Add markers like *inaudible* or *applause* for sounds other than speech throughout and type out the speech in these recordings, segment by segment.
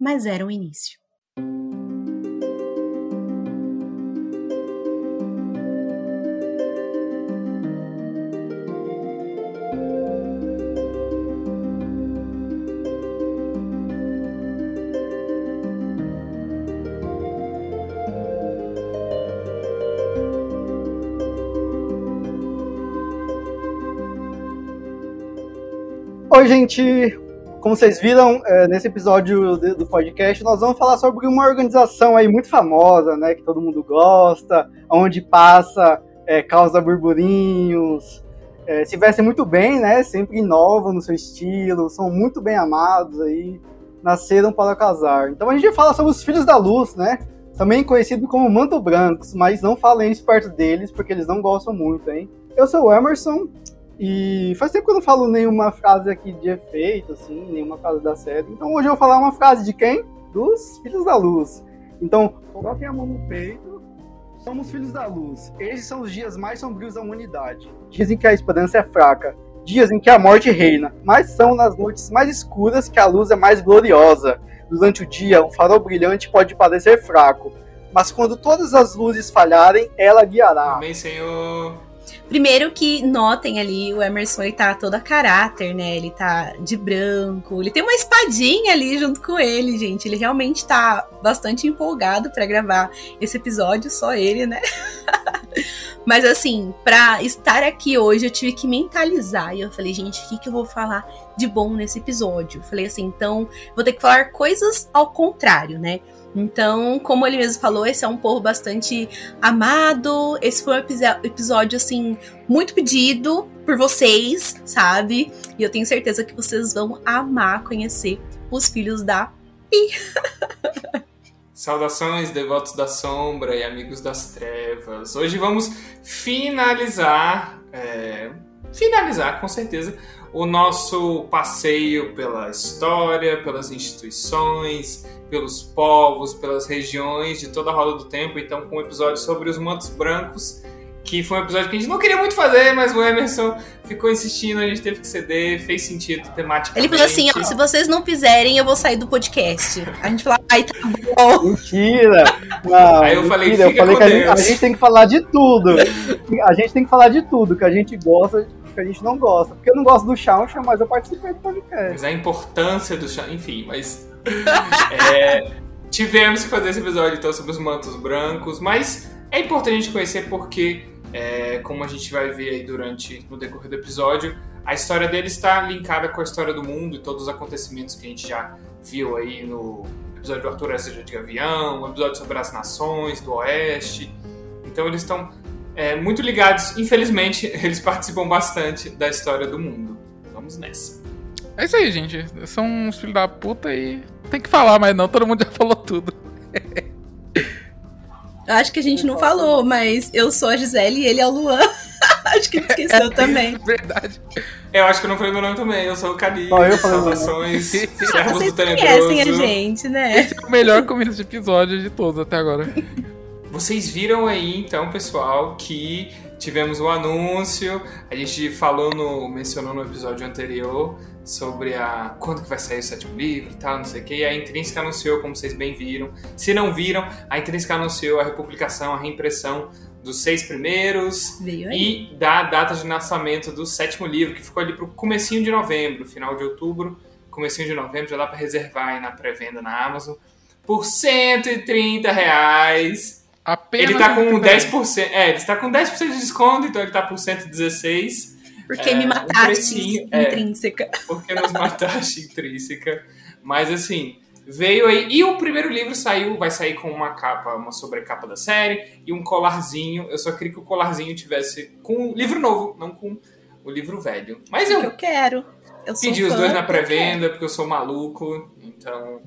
mas era o início. Oi, gente! Como vocês viram, é, nesse episódio do podcast, nós vamos falar sobre uma organização aí muito famosa, né? Que todo mundo gosta, onde passa, é, causa burburinhos, é, se veste muito bem, né? Sempre inovam no seu estilo, são muito bem amados aí, nasceram para casar. Então a gente vai falar sobre os Filhos da Luz, né? Também conhecido como Manto Brancos, mas não falem isso perto deles, porque eles não gostam muito, hein? Eu sou o Emerson, e faz tempo que eu não falo nenhuma frase aqui de efeito, assim, nenhuma frase da série. Então hoje eu vou falar uma frase de quem? Dos Filhos da Luz. Então, coloquem a mão no peito. Somos filhos da luz. Esses são os dias mais sombrios da humanidade. Dizem que a esperança é fraca. Dias em que a morte reina. Mas são nas noites mais escuras que a luz é mais gloriosa. Durante o dia, um farol brilhante pode parecer fraco. Mas quando todas as luzes falharem, ela guiará. Amém, Senhor. Primeiro que notem ali, o Emerson ele tá todo a caráter, né? Ele tá de branco, ele tem uma espadinha ali junto com ele, gente. Ele realmente tá bastante empolgado para gravar esse episódio, só ele, né? *laughs* Mas assim, para estar aqui hoje, eu tive que mentalizar. E eu falei, gente, o que, que eu vou falar de bom nesse episódio? Falei assim, então, vou ter que falar coisas ao contrário, né? Então, como ele mesmo falou, esse é um povo bastante amado. Esse foi um episódio, assim, muito pedido por vocês, sabe? E eu tenho certeza que vocês vão amar conhecer os filhos da Pi. *laughs* Saudações, devotos da sombra e amigos das trevas. Hoje vamos finalizar, é, finalizar com certeza, o nosso passeio pela história, pelas instituições, pelos povos, pelas regiões de toda a roda do tempo. Então, com um episódio sobre os mantos brancos, que foi um episódio que a gente não queria muito fazer, mas o Emerson ficou insistindo, a gente teve que ceder, fez sentido temática. Ele falou assim: ó, se vocês não fizerem, eu vou sair do podcast. A gente falou, ai, tá bom. Mentira! *laughs* Não, Aí eu falei, mentira, eu falei que a gente, a gente tem que falar de tudo. A gente tem que falar de tudo, que a gente gosta, que a gente não gosta. Porque eu não gosto do Chaucha, mas eu participei do podcast. Mas a importância do chá, enfim, mas. *laughs* é, tivemos que fazer esse episódio então sobre os mantos brancos, mas é importante a gente conhecer porque, é, como a gente vai ver aí durante no decorrer do episódio, a história dele está linkada com a história do mundo e todos os acontecimentos que a gente já viu aí no episódio do Arthur Essa de Avião, o episódio sobre as nações do Oeste. Então eles estão é, muito ligados. Infelizmente, *laughs* eles participam bastante da história do mundo. Vamos nessa. É isso aí, gente. São uns filhos da puta e tem que falar, mas não, todo mundo já *laughs* falou tudo. Acho que a gente não falou, mas eu sou a Gisele e ele é o Luan. *laughs* acho que ele esqueceu é, também. Verdade. Eu acho que eu não falei meu nome também. Eu sou o Cali. Oh, eu falei Saudações, servos Vocês do Tenebroso. conhecem a gente, né? Esse é o melhor começo de episódio de todos até agora. Vocês viram aí, então, pessoal, que tivemos o um anúncio. A gente falou no. mencionou no episódio anterior sobre a quando que vai sair o sétimo livro e tal, não sei o que. E a Intrínseca anunciou, como vocês bem viram. Se não viram, a Intrínseca anunciou a republicação, a reimpressão dos seis primeiros e da data de lançamento do sétimo livro, que ficou ali pro comecinho de novembro, final de outubro, comecinho de novembro, já dá para reservar aí na pré-venda na Amazon por 130 reais. Apenas Ele tá com 130 reais. 10%, é, ele está com 10% de desconto, então ele tá por 116 Porque É, me um mataste precinho, é. intrínseca. porque nos mataste *laughs* intrínseca. Mas assim, veio aí. E o primeiro livro saiu, vai sair com uma capa, uma sobrecapa da série e um colarzinho. Eu só queria que o colarzinho tivesse com o livro novo, não com o livro velho. Mas Que eu eu quero. Eu sou pedi os fã, dois na pré-venda, porque eu sou maluco, então.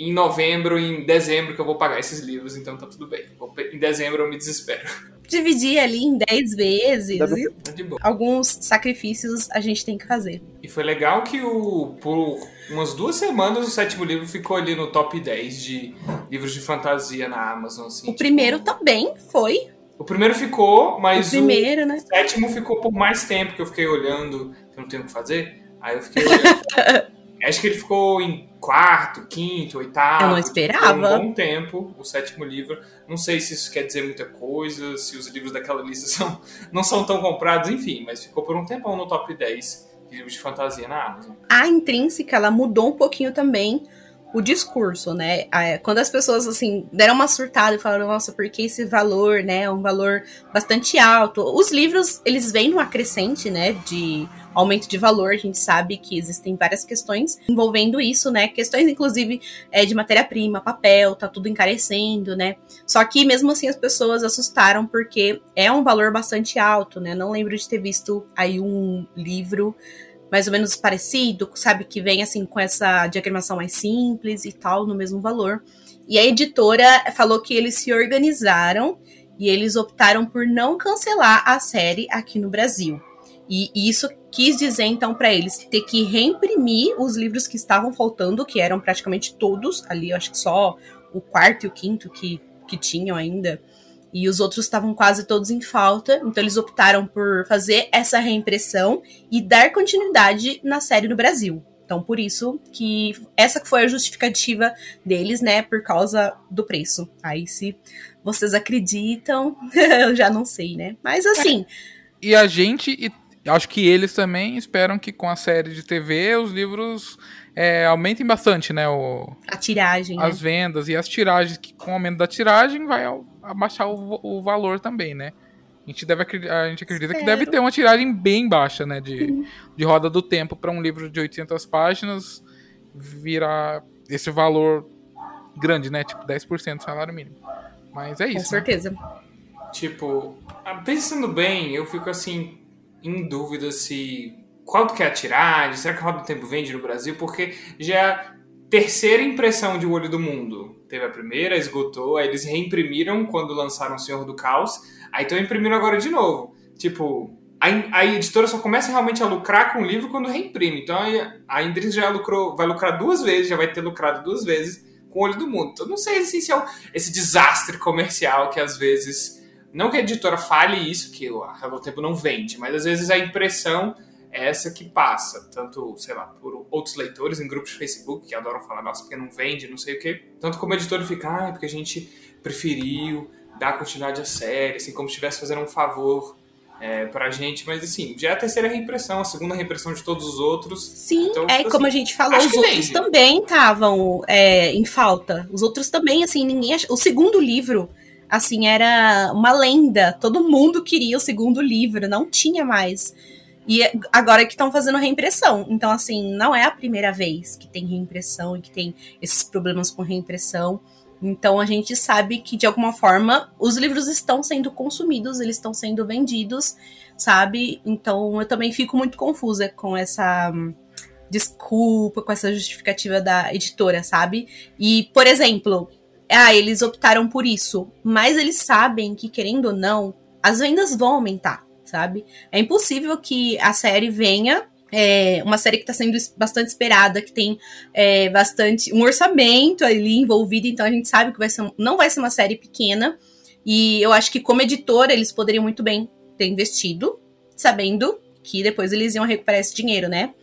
Em novembro, em dezembro que eu vou pagar esses livros, então tá tudo bem. Em dezembro eu me desespero. Dividir ali em 10 vezes. Tá de boa. Alguns sacrifícios a gente tem que fazer. E foi legal que o por umas duas semanas o sétimo livro ficou ali no top 10 de livros de fantasia na Amazon. Assim, o tipo... primeiro também foi. O primeiro ficou, mas o, primeiro, o né? sétimo ficou por mais tempo que eu fiquei olhando, que eu não tenho o que fazer. Aí eu fiquei olhando. *laughs* Acho que ele ficou em quarto, quinto, oitavo. Eu não esperava. um bom tempo, o sétimo livro. Não sei se isso quer dizer muita coisa, se os livros daquela lista *laughs* são, não são tão comprados, enfim, mas ficou por um tempão no top 10 de livros de fantasia na Amazon. A intrínseca, ela mudou um pouquinho também o discurso, né? Quando as pessoas, assim, deram uma surtada e falaram, nossa, por que esse valor, né? É um valor bastante alto. Os livros, eles vêm numa crescente, né? De aumento de valor. A gente sabe que existem várias questões envolvendo isso, né? Questões, inclusive, é, de matéria-prima, papel, tá tudo encarecendo, né? Só que, mesmo assim, as pessoas assustaram porque é um valor bastante alto, né? Não lembro de ter visto aí um livro mais ou menos parecido, sabe? Que vem assim com essa diagramação mais simples e tal, no mesmo valor. E a editora falou que eles se organizaram e eles optaram por não cancelar a série aqui no Brasil. E isso quis dizer então para eles ter que reimprimir os livros que estavam faltando, que eram praticamente todos ali, eu acho que só o quarto e o quinto que, que tinham ainda e os outros estavam quase todos em falta, então eles optaram por fazer essa reimpressão e dar continuidade na série no Brasil. Então, por isso que essa foi a justificativa deles, né, por causa do preço. Aí, se vocês acreditam, *laughs* eu já não sei, né? Mas assim. *laughs* E a gente, e acho que eles também esperam que com a série de TV os livros é, aumentem bastante, né? O, a tiragem. As né? vendas e as tiragens, que com o aumento da tiragem vai abaixar o, o valor também, né? A gente, deve, a gente acredita Espero. que deve ter uma tiragem bem baixa, né? De, de roda do tempo para um livro de 800 páginas virar esse valor grande, né? Tipo 10% do salário mínimo. Mas é isso. Com né? certeza. Né? Tipo, pensando bem, eu fico assim, em dúvida se quanto que é a será que a Roda do Tempo vende no Brasil? Porque já é a terceira impressão de O Olho do Mundo. Teve a primeira, esgotou, aí eles reimprimiram quando lançaram O Senhor do Caos, aí estão imprimindo agora de novo. Tipo, a, a, editora só começa realmente a lucrar com o livro quando reimprime. Então a Indris já lucrou, vai lucrar duas vezes, já vai ter lucrado duas vezes com o Olho do Mundo. Então não sei assim, se é esse desastre comercial que às vezes... Não que a editora fale isso, que a Roda do Tempo não vende, mas às vezes a impressão é essa que passa, tanto, sei lá, por outros leitores em grupos de Facebook que adoram falar, nossa, porque não vende, não sei o quê, tanto como editor fica, ah, porque a gente preferiu dar continuidade à série, assim, como se estivesse fazendo um favor é, pra gente, mas assim, já é a terceira reimpressão, a segunda reimpressão de todos os outros. Sim, então, é assim, como a gente falou, os outros também estavam é, em falta. Os outros também, assim, ninguém. Ach... O segundo livro, assim, era uma lenda. Todo mundo queria o segundo livro, não tinha mais. E agora que estão fazendo reimpressão. Então, assim, não é a primeira vez que tem reimpressão e que tem esses problemas com reimpressão. Então a gente sabe que de alguma forma os livros estão sendo consumidos, eles estão sendo vendidos, sabe? Então eu também fico muito confusa com essa hum, desculpa, com essa justificativa da editora, sabe? E, por exemplo, ah, eles optaram por isso, mas eles sabem que querendo ou não, as vendas vão aumentar sabe? É impossível que a série venha é uma série que está sendo bastante esperada, que tem é, bastante um orçamento ali envolvido, então a gente sabe que vai ser, não vai ser uma série pequena. E eu acho que como editora eles poderiam muito bem ter investido, sabendo que depois eles iam recuperar esse dinheiro, né?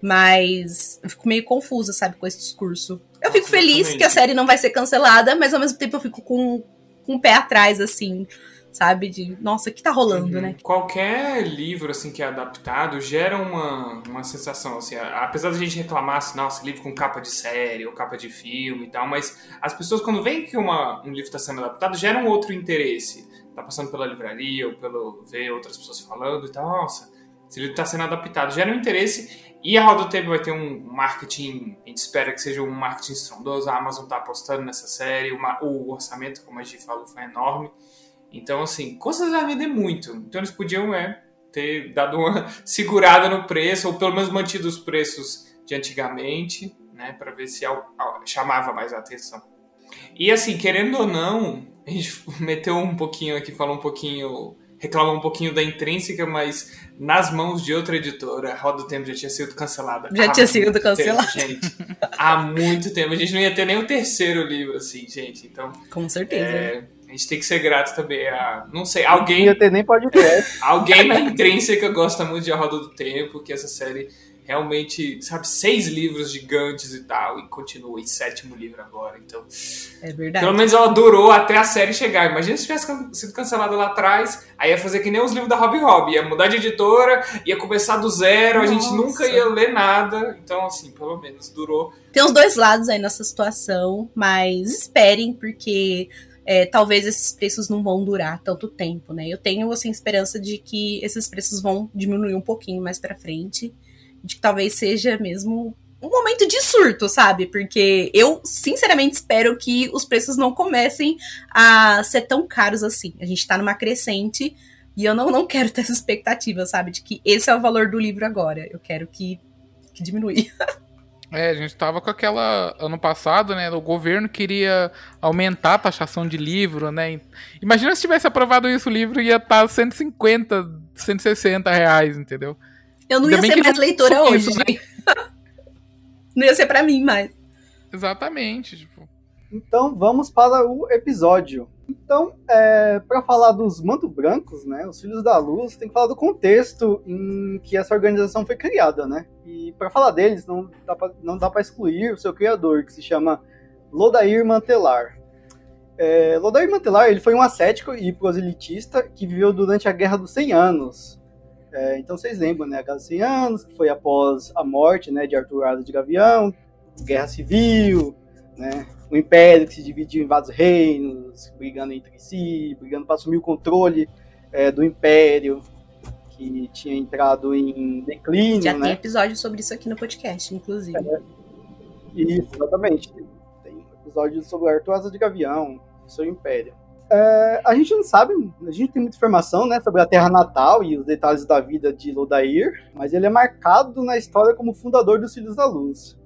Mas eu fico meio confusa, sabe, com esse discurso. Eu fico feliz que a série não vai ser cancelada, mas ao mesmo tempo eu fico com, com o pé atrás, assim sabe? De, nossa, o que tá rolando, uhum. né? Qualquer livro, assim, que é adaptado gera uma, uma sensação, assim, apesar da gente reclamar, assim, nossa, livro com capa de série ou capa de filme e tal, mas as pessoas, quando veem que uma, um livro está sendo adaptado, geram outro interesse. Tá passando pela livraria ou pelo ver outras pessoas falando e tal, nossa, esse livro está sendo adaptado, gera um interesse e a Roda do Tempo vai ter um marketing, a gente espera que seja um marketing estrondoso, a Amazon tá apostando nessa série, uma, o orçamento, como a gente falou, foi enorme. Então, assim, certeza vai vender muito. Então eles podiam é, ter dado uma *laughs* segurada no preço, ou pelo menos mantido os preços de antigamente, né, para ver se chamava mais a atenção. E assim, querendo ou não, a gente *laughs* meteu um pouquinho aqui, falou um pouquinho, reclamou um pouquinho da intrínseca, mas nas mãos de outra editora, a Roda do Tempo já tinha sido cancelada. Já tinha sido cancelada. gente, há muito tempo. A gente não ia ter nem o terceiro livro, assim, gente. Então. Com certeza. É, a gente tem que ser grato também a. Não sei, alguém. Não ia ter nem podcast. *laughs* alguém na intrínseca gosta muito de A Roda do Tempo, que essa série realmente, sabe, seis livros gigantes e tal, e continua em sétimo livro agora. Então, é verdade. Pelo menos ela durou até a série chegar. Imagina se tivesse sido cancelada lá atrás, aí ia fazer que nem os livros da Rob Rob, ia mudar de editora, ia começar do zero, Nossa. a gente nunca ia ler nada. Então, assim, pelo menos durou. Tem os dois lados aí nessa situação, mas esperem, porque é, talvez esses preços não vão durar tanto tempo, né? Eu tenho, assim, esperança de que esses preços vão diminuir um pouquinho mais para frente de que talvez seja mesmo um momento de surto, sabe? Porque eu, sinceramente, espero que os preços não comecem a ser tão caros assim. A gente tá numa crescente e eu não, não quero ter essa expectativa, sabe? De que esse é o valor do livro agora. Eu quero que, que diminui. *laughs* É, a gente tava com aquela. Ano passado, né? O governo queria aumentar a taxação de livro, né? Imagina se tivesse aprovado isso, o livro ia estar tá 150, 160 reais, entendeu? Eu não Ainda ia ser mais leitora hoje. Isso, né? *laughs* não ia ser para mim mais. Exatamente. Tipo. Então vamos para o episódio. Então, é, para falar dos Manto Brancos, né, os Filhos da Luz, tem que falar do contexto em que essa organização foi criada, né? E para falar deles, não dá pra, não dá para excluir o seu criador, que se chama Lodair Mantelar. É, Lodair Mantelar ele foi um ascético e proselitista que viveu durante a Guerra dos 100 Anos, é, então vocês lembram, né? A Guerra dos 100 Anos, que foi após a morte né, de Arthur Asa de Gavião, Guerra Civil, né? O Império que se dividiu em vários reinos, brigando entre si, brigando para assumir o controle é, do Império, que tinha entrado em declínio. Já né? tem episódio sobre isso aqui no podcast, inclusive. É, isso, exatamente. Tem episódio sobre Arthur Asa de Gavião, seu Império. É, a gente não sabe, a gente tem muita informação né, sobre a terra natal e os detalhes da vida de Lodair, mas ele é marcado na história como fundador dos Filhos da Luz.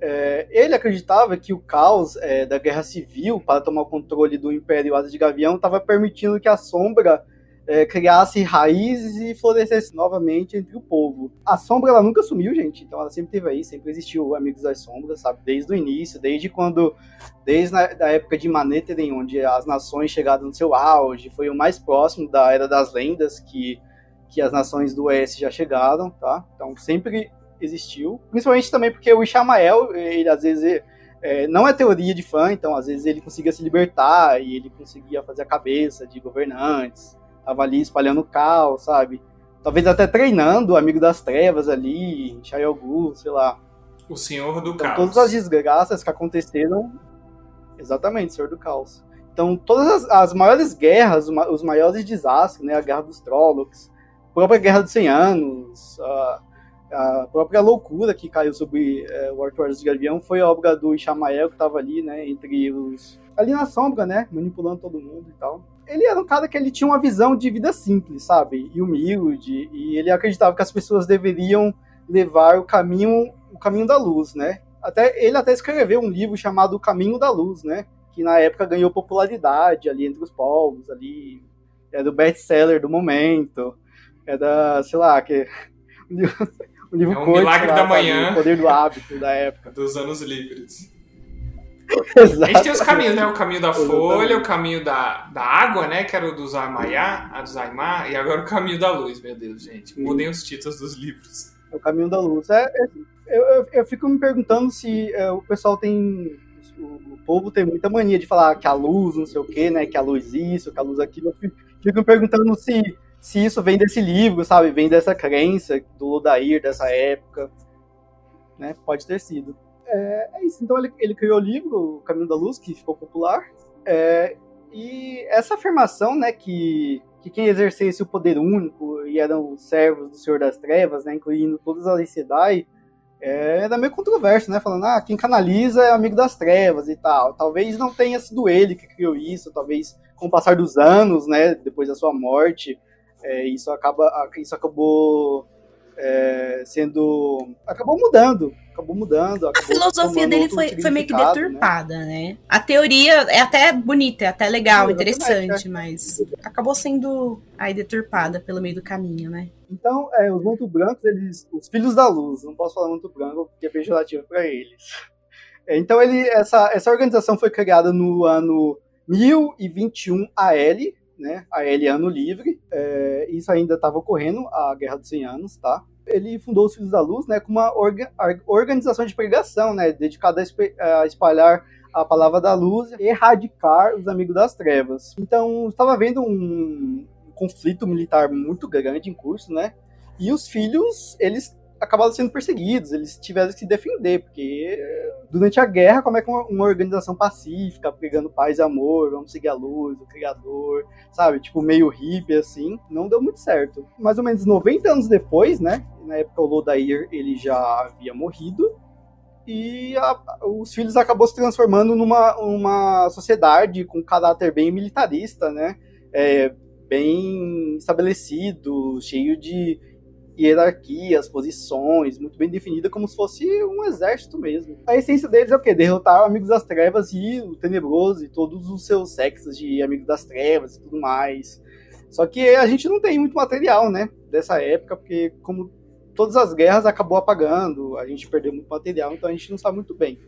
É, ele acreditava que o caos é, da guerra civil para tomar o controle do Império Asa de Gavião estava permitindo que a sombra é, criasse raízes e florescesse novamente entre o povo. A sombra ela nunca sumiu, gente, então ela sempre teve aí, sempre existiu Amigos das Sombras, sabe? Desde o início, desde quando, desde a da época de Manetheren, onde as nações chegaram no seu auge, foi o mais próximo da Era das Lendas que, que as nações do Oeste já chegaram, tá? Então sempre existiu, principalmente também porque o Ishamael, ele às vezes é, não é teoria de fã, então às vezes ele conseguia se libertar e ele conseguia fazer a cabeça de governantes, tava ali espalhando caos, sabe? Talvez até treinando o Amigo das Trevas ali, Gu, sei lá. O Senhor do então, Caos. Todas as desgraças que aconteceram. Exatamente, Senhor do Caos. Então, todas as, as maiores guerras, os maiores desastres, né? A Guerra dos Trollocs, a própria Guerra dos 100 Anos, a, a própria loucura que caiu sobre é, o Arthur de Gavião foi a obra do Ishamael, que estava ali, né? Entre os. Ali na sombra, né? Manipulando todo mundo e tal ele era um cara que ele tinha uma visão de vida simples, sabe? E humilde, e ele acreditava que as pessoas deveriam levar o caminho, o caminho da luz, né? Até ele até escreveu um livro chamado O Caminho da Luz, né? Que na época ganhou popularidade ali entre os povos, ali era o best-seller do momento, era, sei lá, que *laughs* o livro é um milagre lá, da manhã, o poder do hábito da época, dos anos livres. *laughs* A gente tem os caminhos, né? O caminho da folha, o caminho da, da água, né? Que era o dos Aimaiá, a dos Aimá, e agora o caminho da luz, meu Deus, gente. Mudem os títulos dos livros. O caminho da luz. É, é eu, eu, eu, fico me perguntando se é, o pessoal tem. O, o, povo tem muita mania de falar que a luz, não sei o quê, né? Que a luz isso, que a luz aquilo. Eu fico, fico me perguntando se, se isso vem desse livro, sabe? Vem dessa crença do Ludair, dessa época. Né? Pode ter sido. É, é isso. Então ele, ele, criou o livro, O Caminho da Luz, que ficou popular. É, e essa afirmação, né, que, que quem exercesse o poder único e eram os servos do Senhor das Trevas, né, incluindo todas as Sedai, é, era meio controverso, né, falando, ah, quem canaliza é amigo das trevas e tal. Talvez não tenha sido ele que criou isso, talvez com o passar dos anos, né, depois da sua morte, é, isso, acaba, isso acabou é, sendo. acabou mudando. Acabou mudando. Acabou a filosofia dele foi, foi meio que né? deturpada, né? né? A teoria é até bonita, é até legal, interessante, é. mas acabou sendo aí deturpada pelo meio do caminho, né? Então, é, os Manto Brancos, eles. Os filhos da luz, não posso falar Manto Branco porque é pejorativo para eles. É, então, ele, essa, essa organização foi criada no ano 1021 AL, né? AL Ano Livre. É, isso ainda estava ocorrendo, a Guerra dos 100 Anos, tá? Ele fundou os Filhos da Luz, né, com uma orga, organização de pregação, né, dedicada a espalhar a palavra da luz e erradicar os amigos das trevas. Então, estava havendo um conflito militar muito grande em curso, né? E os filhos, eles acabaram sendo perseguidos, eles tiveram que se defender, porque durante a guerra, como é que uma, uma, organização pacífica, pregando paz e amor, vamos seguir a luz, o Criador, sabe? Tipo, meio hippie, assim, não deu muito certo. Mais ou menos 90 anos depois, né? Na época o Lodair, ele já havia morrido, e a, os filhos acabou se transformando numa uma sociedade com caráter bem militarista, né? É, bem estabelecido, cheio de hierarquias, posições, muito bem definida, como se fosse um exército mesmo. A essência deles é o quê? Derrotar Amigos das Trevas e o Tenebroso e todos os seus sexos de Amigos das Trevas e tudo mais. Só que a gente não tem muito material, né, dessa época, porque como todas as guerras acabou apagando, a gente perdeu muito material, então a gente não sabe muito bem.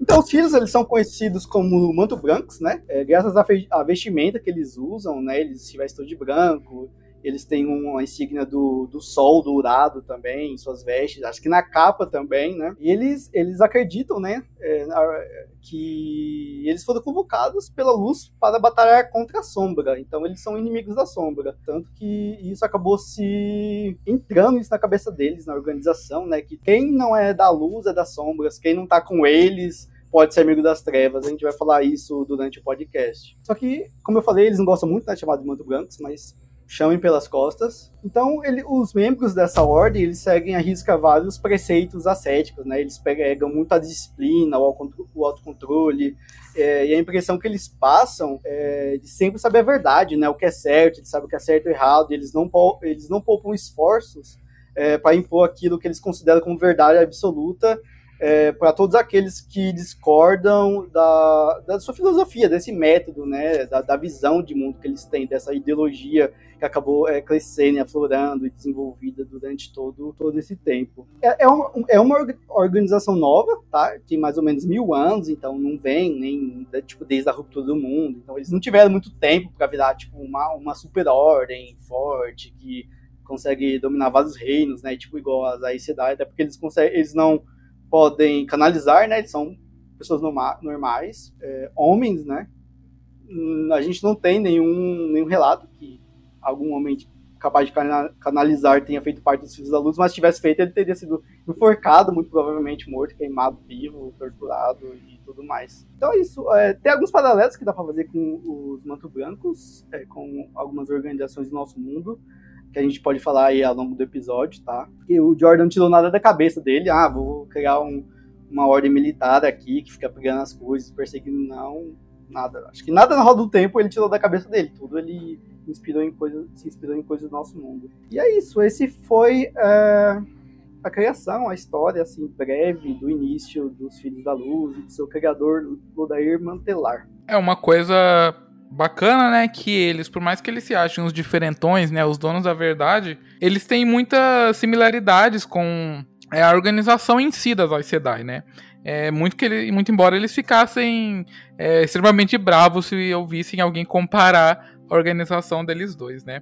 Então os filhos eles são conhecidos como manto brancos, né? É, graças à vestimenta que eles usam, né? Eles se vestem de branco, eles têm uma insígnia do, do sol dourado também em suas vestes, acho que na capa também, né? E eles, eles acreditam, né, é, que eles foram convocados pela luz para batalhar contra a sombra. Então eles são inimigos da sombra. Tanto que isso acabou se entrando isso na cabeça deles, na organização, né? Que quem não é da luz é das sombras, quem não tá com eles pode ser amigo das trevas. A gente vai falar isso durante o podcast. Só que, como eu falei, eles não gostam muito da né, chamada de manto brancos, mas chamem pelas costas. Então, ele, os membros dessa ordem, eles seguem a risca vários preceitos ascéticos, né? Eles pegam muita disciplina, o autocontrole, é, e a impressão que eles passam é de sempre saber a verdade, né? O que é certo, eles sabem o que é certo e errado, e eles não, eles não poupam esforços é, para impor aquilo que eles consideram como verdade absoluta é, para todos aqueles que discordam da, da sua filosofia, desse método, né, da, da, visão de mundo que eles têm, dessa ideologia que acabou é, crescendo, aflorando e desenvolvida durante todo, todo esse tempo. É, é, uma, é uma organização nova, tá? Tem mais ou menos mil anos, então não vem nem tipo, desde a ruptura do mundo. Então eles não tiveram muito tempo para virar tipo, uma, uma super ordem forte que consegue dominar vários reinos, né? Tipo, igual as Aes Sedai, até porque eles, conseguem, eles não podem canalizar, né? Eles são pessoas normais, é, homens, né? A gente não tem nenhum, nenhum relato que algum homem capaz de canalizar tenha feito parte dos Filhos da Luz, mas se tivesse feito, ele teria sido enforcado, muito provavelmente morto, queimado vivo, torturado e tudo mais. Então é isso. É, tem alguns paralelos que dá para fazer com os Manto Brancos, é, com algumas organizações do nosso mundo que a gente pode falar aí ao longo do episódio, tá? Porque o Jordan não tirou nada da cabeça dele, ah, vou criar um, uma ordem militar aqui que fica pegando as coisas, perseguindo, não, nada. Acho que nada na roda do tempo ele tirou da cabeça dele, tudo ele inspirou em coisas, se inspirou em coisas do nosso mundo. E é isso, esse foi é, a criação, a história, assim, breve do início dos Filhos da Luz e do seu criador, Lodair Mantelar. É uma coisa bacana, né, que eles, por mais que eles se achem os diferentões, né, os donos da verdade, eles têm muitas similaridades com é, a organização em si das Aes Sedai, né. É, muito, que ele, muito embora eles ficassem é, extremamente bravos se ouvissem alguém comparar a organização deles dois, né.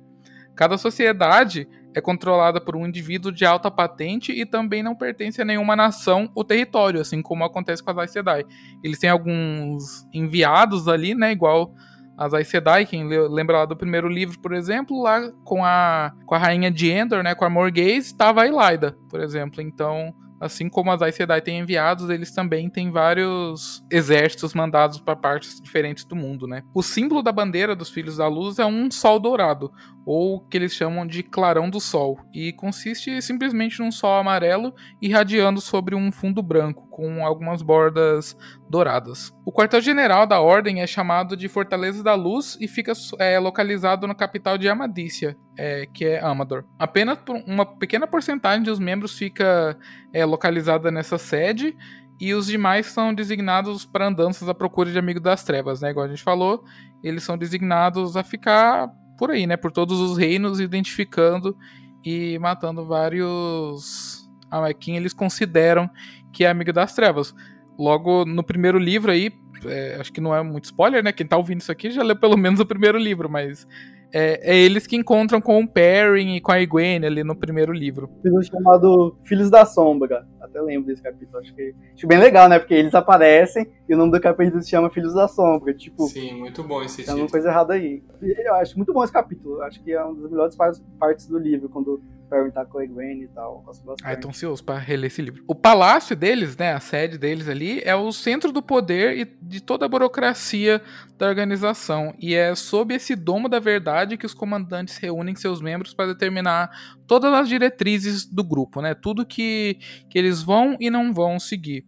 Cada sociedade é controlada por um indivíduo de alta patente e também não pertence a nenhuma nação ou território, assim como acontece com as Aes Sedai. Eles têm alguns enviados ali, né, igual as Aes Sedai, quem lembra lá do primeiro livro, por exemplo, lá com a, com a rainha de Endor, né, com a Morghese, estava a Elaida, por exemplo. Então, assim como as Aes Sedai têm enviados, eles também têm vários exércitos mandados para partes diferentes do mundo, né? O símbolo da bandeira dos Filhos da Luz é um sol dourado, ou que eles chamam de clarão do sol, e consiste simplesmente num sol amarelo irradiando sobre um fundo branco, com algumas bordas douradas. O quartel-general da Ordem é chamado de Fortaleza da Luz e fica é, localizado na capital de Amadícia, é, que é Amador. Apenas uma pequena porcentagem dos membros fica é, localizada nessa sede e os demais são designados para andanças à procura de Amigo das Trevas, né? Igual a gente falou, eles são designados a ficar por aí, né? Por todos os reinos, identificando e matando vários a quem eles consideram que é amigo das trevas. Logo no primeiro livro aí, é, acho que não é muito spoiler, né? Quem tá ouvindo isso aqui já leu pelo menos o primeiro livro, mas é, é, eles que encontram com o Perrin e com a Egwene ali no primeiro livro. Capítulo chamado Filhos da Sombra. Até lembro desse capítulo. Acho que acho bem legal, né? Porque eles aparecem e o nome do capítulo se chama Filhos da Sombra. Tipo, Sim, muito bom esse Tem uma coisa errada aí. Eu acho muito bom esse capítulo. Acho que é uma das melhores partes do livro, quando perguntar com a Gwen e tal. Ah, tô ansioso pra reler esse livro. O palácio deles, né, a sede deles ali, é o centro do poder e de toda a burocracia da organização. E é sob esse domo da verdade que os comandantes reúnem seus membros para determinar todas as diretrizes do grupo, né? Tudo que, que eles vão e não vão seguir.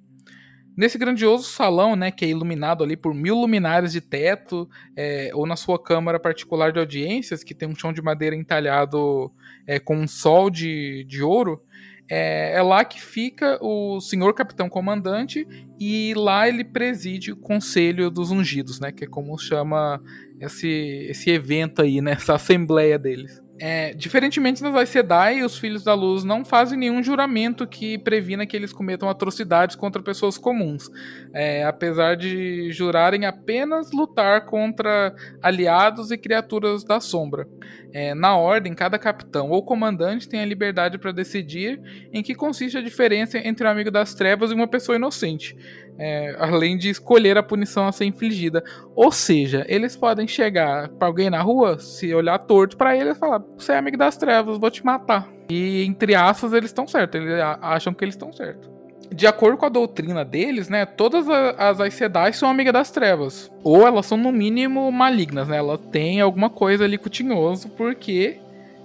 Nesse grandioso salão, né, que é iluminado ali por mil luminares de teto, é, ou na sua câmara particular de audiências, que tem um chão de madeira entalhado é, com um sol de, de ouro, é, é, lá que fica o senhor capitão comandante e lá ele preside o conselho dos ungidos, né, que é como chama esse, esse evento aí, né, essa assembleia deles. É, diferentemente das Aes Sedai, os Filhos da Luz não fazem nenhum juramento que previna que eles cometam atrocidades contra pessoas comuns, é, apesar de jurarem apenas lutar contra aliados e criaturas da sombra. É, na ordem, cada capitão ou comandante tem a liberdade para decidir em que consiste a diferença entre um amigo das trevas e uma pessoa inocente é, além de escolher a punição a ser infligida. Ou seja, eles podem chegar para alguém na rua, se olhar torto para ele e falar: Você é amigo das trevas, vou te matar. E entre aspas, eles estão certos, eles acham que eles estão certos. De acordo com a doutrina deles, né, todas as Aes Sedai são amigas das trevas. Ou elas são, no mínimo, malignas, né? Elas têm alguma coisa ali cutinhoso, porque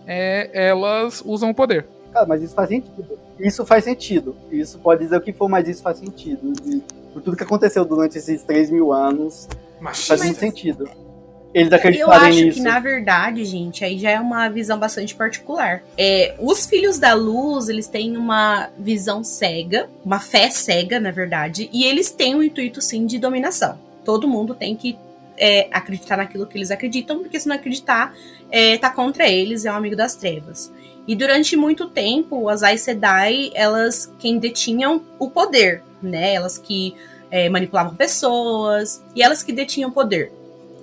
é, elas usam o poder. Cara, mas isso faz sentido. Isso faz sentido. Isso pode dizer o que for, mas isso faz sentido por tudo que aconteceu durante esses 3 mil anos, mas, faz muito sentido. Eles acreditarem Eu acho nisso. que, na verdade, gente, aí já é uma visão bastante particular. É, os filhos da luz, eles têm uma visão cega, uma fé cega, na verdade, e eles têm o intuito, sim, de dominação. Todo mundo tem que é, acreditar naquilo que eles acreditam, porque se não acreditar, é, tá contra eles, é um amigo das trevas. E durante muito tempo, as Aes Sedai, elas quem detinham o poder, né? Elas que é, manipulavam pessoas e elas que detinham poder.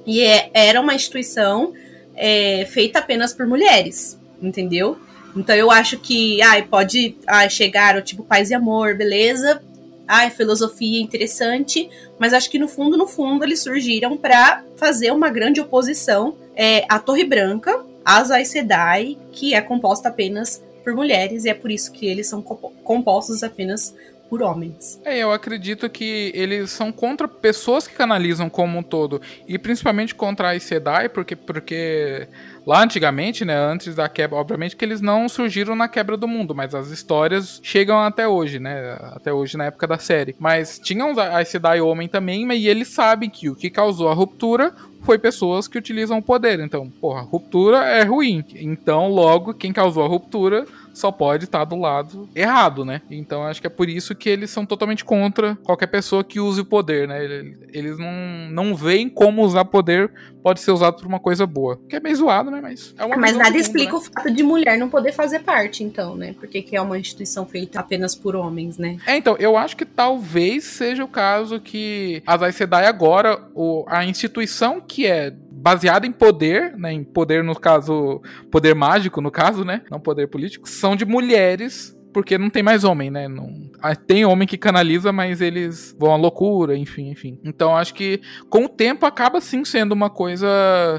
E é, era uma instituição é, feita apenas por mulheres, entendeu? Então eu acho que ai, pode ai, chegar o tipo paz e amor, beleza? Ai, filosofia interessante, mas acho que no fundo, no fundo, eles surgiram para fazer uma grande oposição é, à Torre Branca, às Aes Sedai, que é composta apenas por mulheres, e é por isso que eles são compostos apenas por homens. É, eu acredito que eles são contra pessoas que canalizam como um todo. E principalmente contra a Sedai, porque, porque lá antigamente, né, antes da quebra, obviamente que eles não surgiram na quebra do mundo, mas as histórias chegam até hoje, né, até hoje na época da série. Mas tinham a Sedai homem também, e eles sabem que o que causou a ruptura foi pessoas que utilizam o poder. Então, porra, ruptura é ruim. Então, logo, quem causou a ruptura só pode estar tá do lado errado, né? Então acho que é por isso que eles são totalmente contra qualquer pessoa que use o poder, né? Eles não, não veem como usar poder pode ser usado por uma coisa boa. Que é meio zoado, né? Mas é uma Mas nada mundo, explica né? o fato de mulher não poder fazer parte, então, né? Porque que é uma instituição feita apenas por homens, né? É, então, eu acho que talvez seja o caso que as Aes Sedai agora, a instituição que é baseada em poder, né, em poder no caso, poder mágico no caso, né, não poder político, são de mulheres porque não tem mais homem, né? Não, ah, tem homem que canaliza, mas eles vão à loucura, enfim, enfim. Então acho que com o tempo acaba sim sendo uma coisa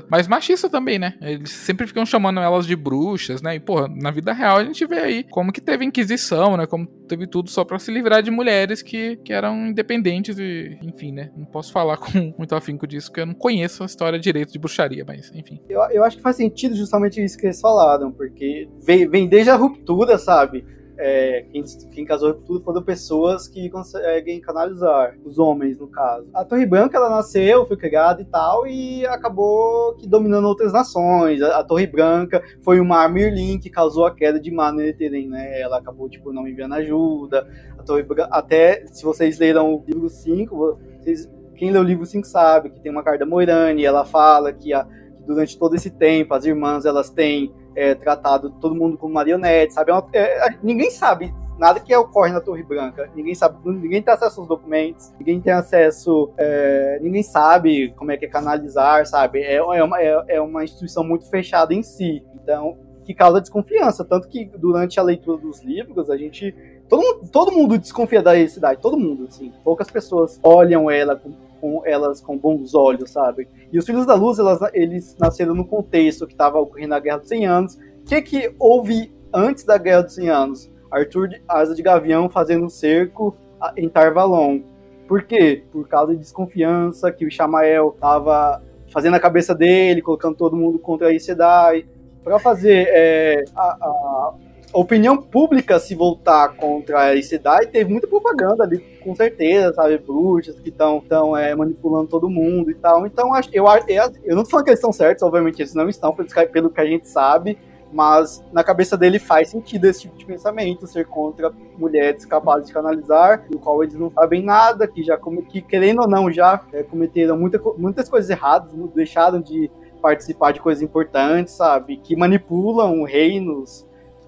mais machista também, né? Eles sempre ficam chamando elas de bruxas, né? E, porra, na vida real a gente vê aí como que teve Inquisição, né? Como teve tudo só para se livrar de mulheres que, que eram independentes e, enfim, né? Não posso falar *laughs* com muito afinco disso, porque eu não conheço a história direito de bruxaria, mas enfim. Eu, eu acho que faz sentido justamente isso que eles falaram, porque vem, vem desde a ruptura, sabe? É, quem, quem casou tudo foram pessoas que conseguem canalizar, os homens, no caso. A Torre Branca, ela nasceu, foi criada e tal, e acabou que dominando outras nações. A, a Torre Branca foi uma Mirlin que causou a queda de Maneteren, né? Ela acabou, tipo, não enviando ajuda. A Torre Branca, até, se vocês leram o livro 5, vocês, quem leu o livro 5 sabe que tem uma carta Moirani, ela fala que a, durante todo esse tempo as irmãs, elas têm é, tratado todo mundo como marionete, sabe? É, é, ninguém sabe nada que ocorre na Torre Branca. Ninguém sabe, ninguém tem acesso aos documentos, ninguém tem acesso, é, ninguém sabe como é que é canalizar, sabe? É, é, uma, é, é uma instituição muito fechada em si. Então, que causa desconfiança. Tanto que durante a leitura dos livros, a gente. Todo mundo, todo mundo desconfia da cidade, todo mundo, assim. Poucas pessoas olham ela com, com elas com bons olhos, sabe? E os Filhos da Luz, elas, eles nasceram no contexto que estava ocorrendo a Guerra dos 100 Anos. O que, que houve antes da Guerra dos 100 Anos? Arthur Asa de Gavião fazendo cerco em Tarvalon. Por quê? Por causa de desconfiança que o Chamael estava fazendo a cabeça dele, colocando todo mundo contra a Sedai. Para fazer é, a, a, a opinião pública se voltar contra a Sedai, teve muita propaganda ali, com certeza, sabe? Bruxas que estão tão, é, manipulando todo mundo e tal. Então, eu, eu, eu não tô falando que eles estão certos, obviamente eles não estão, pelo que a gente sabe, mas na cabeça dele faz sentido esse tipo de pensamento, ser contra mulheres capazes de canalizar, do qual eles não sabem nada, que já que querendo ou não já é, cometeram muita, muitas coisas erradas, deixaram de participar de coisas importantes, sabe? Que manipulam reinos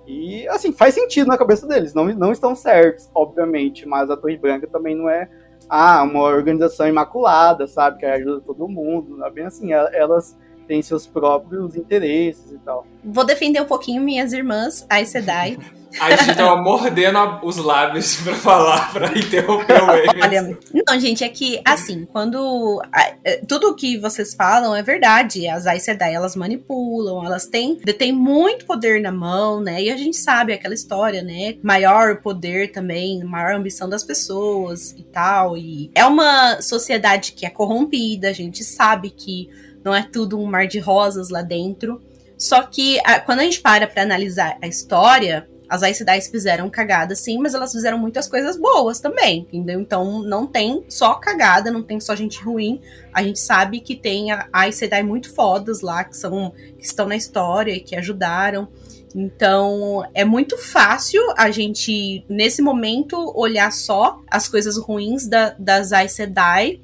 e, assim, faz sentido na cabeça deles. Não, não estão certos, obviamente, mas a Torre Branca também não é ah, uma organização imaculada, sabe? Que ajuda todo mundo. É bem assim. Elas têm seus próprios interesses e tal. Vou defender um pouquinho minhas irmãs, a Sedai. *laughs* A gente tava mordendo os lábios *laughs* pra falar, pra interromper o Enes. Olha, não, gente, é que, assim, quando. É, tudo que vocês falam é verdade. As Aes Sedai, elas manipulam, elas têm, têm muito poder na mão, né? E a gente sabe aquela história, né? Maior poder também, maior ambição das pessoas e tal. E é uma sociedade que é corrompida, a gente sabe que não é tudo um mar de rosas lá dentro. Só que a, quando a gente para pra analisar a história, as Aes Sedai fizeram cagada, sim, mas elas fizeram muitas coisas boas também, entendeu? Então não tem só cagada, não tem só gente ruim. A gente sabe que tem Aes Sedai muito fodas lá, que são que estão na história e que ajudaram. Então, é muito fácil a gente, nesse momento, olhar só as coisas ruins da, das Aes Sedai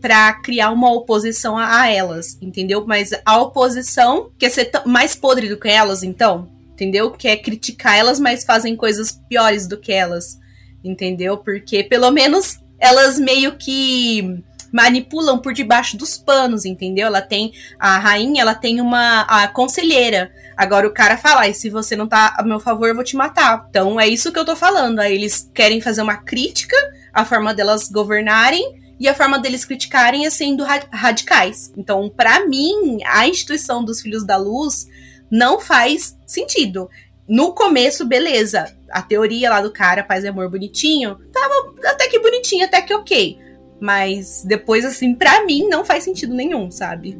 para criar uma oposição a, a, elas, entendeu? Mas a oposição quer ser mais podre do que elas, então? entendeu? Quer criticar elas, mas fazem coisas piores do que elas, entendeu? Porque pelo menos elas meio que manipulam por debaixo dos panos, entendeu? Ela tem a rainha, ela tem uma a conselheira. Agora o cara fala, e se você não tá a meu favor, eu vou te matar. Então é isso que eu tô falando. Aí eles querem fazer uma crítica à forma delas governarem e a forma deles criticarem é sendo radicais. Então, para mim, a instituição dos Filhos da Luz não faz sentido. No começo, beleza. A teoria lá do cara, paz e amor bonitinho, tava até que bonitinho, até que ok. Mas depois, assim, para mim, não faz sentido nenhum, sabe?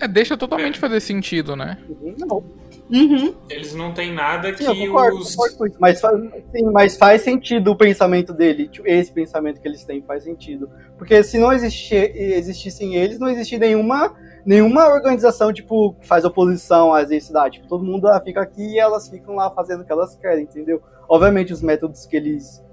É, deixa totalmente fazer sentido, né? Não. Uhum. Eles não têm nada que sim, concordo, os. Concordo mas, faz, sim, mas faz sentido o pensamento dele. Tipo, esse pensamento que eles têm faz sentido. Porque se não existir, existissem eles, não existia nenhuma nenhuma organização, tipo, faz oposição às cidade. Tipo, todo mundo fica aqui e elas ficam lá fazendo o que elas querem, entendeu? Obviamente, os métodos que eles.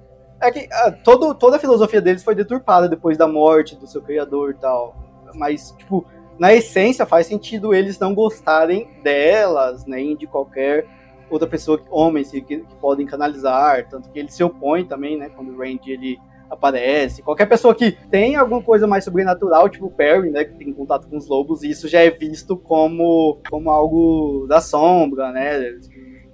É que ah, todo, toda a filosofia deles foi deturpada depois da morte do seu criador e tal. Mas, tipo, na essência faz sentido eles não gostarem delas, nem de qualquer outra pessoa, homens que, que podem canalizar. Tanto que ele se opõe também, né? Quando o Randy ele aparece. Qualquer pessoa que tem alguma coisa mais sobrenatural, tipo o Perry, né, que tem contato com os lobos, isso já é visto como, como algo da sombra, né?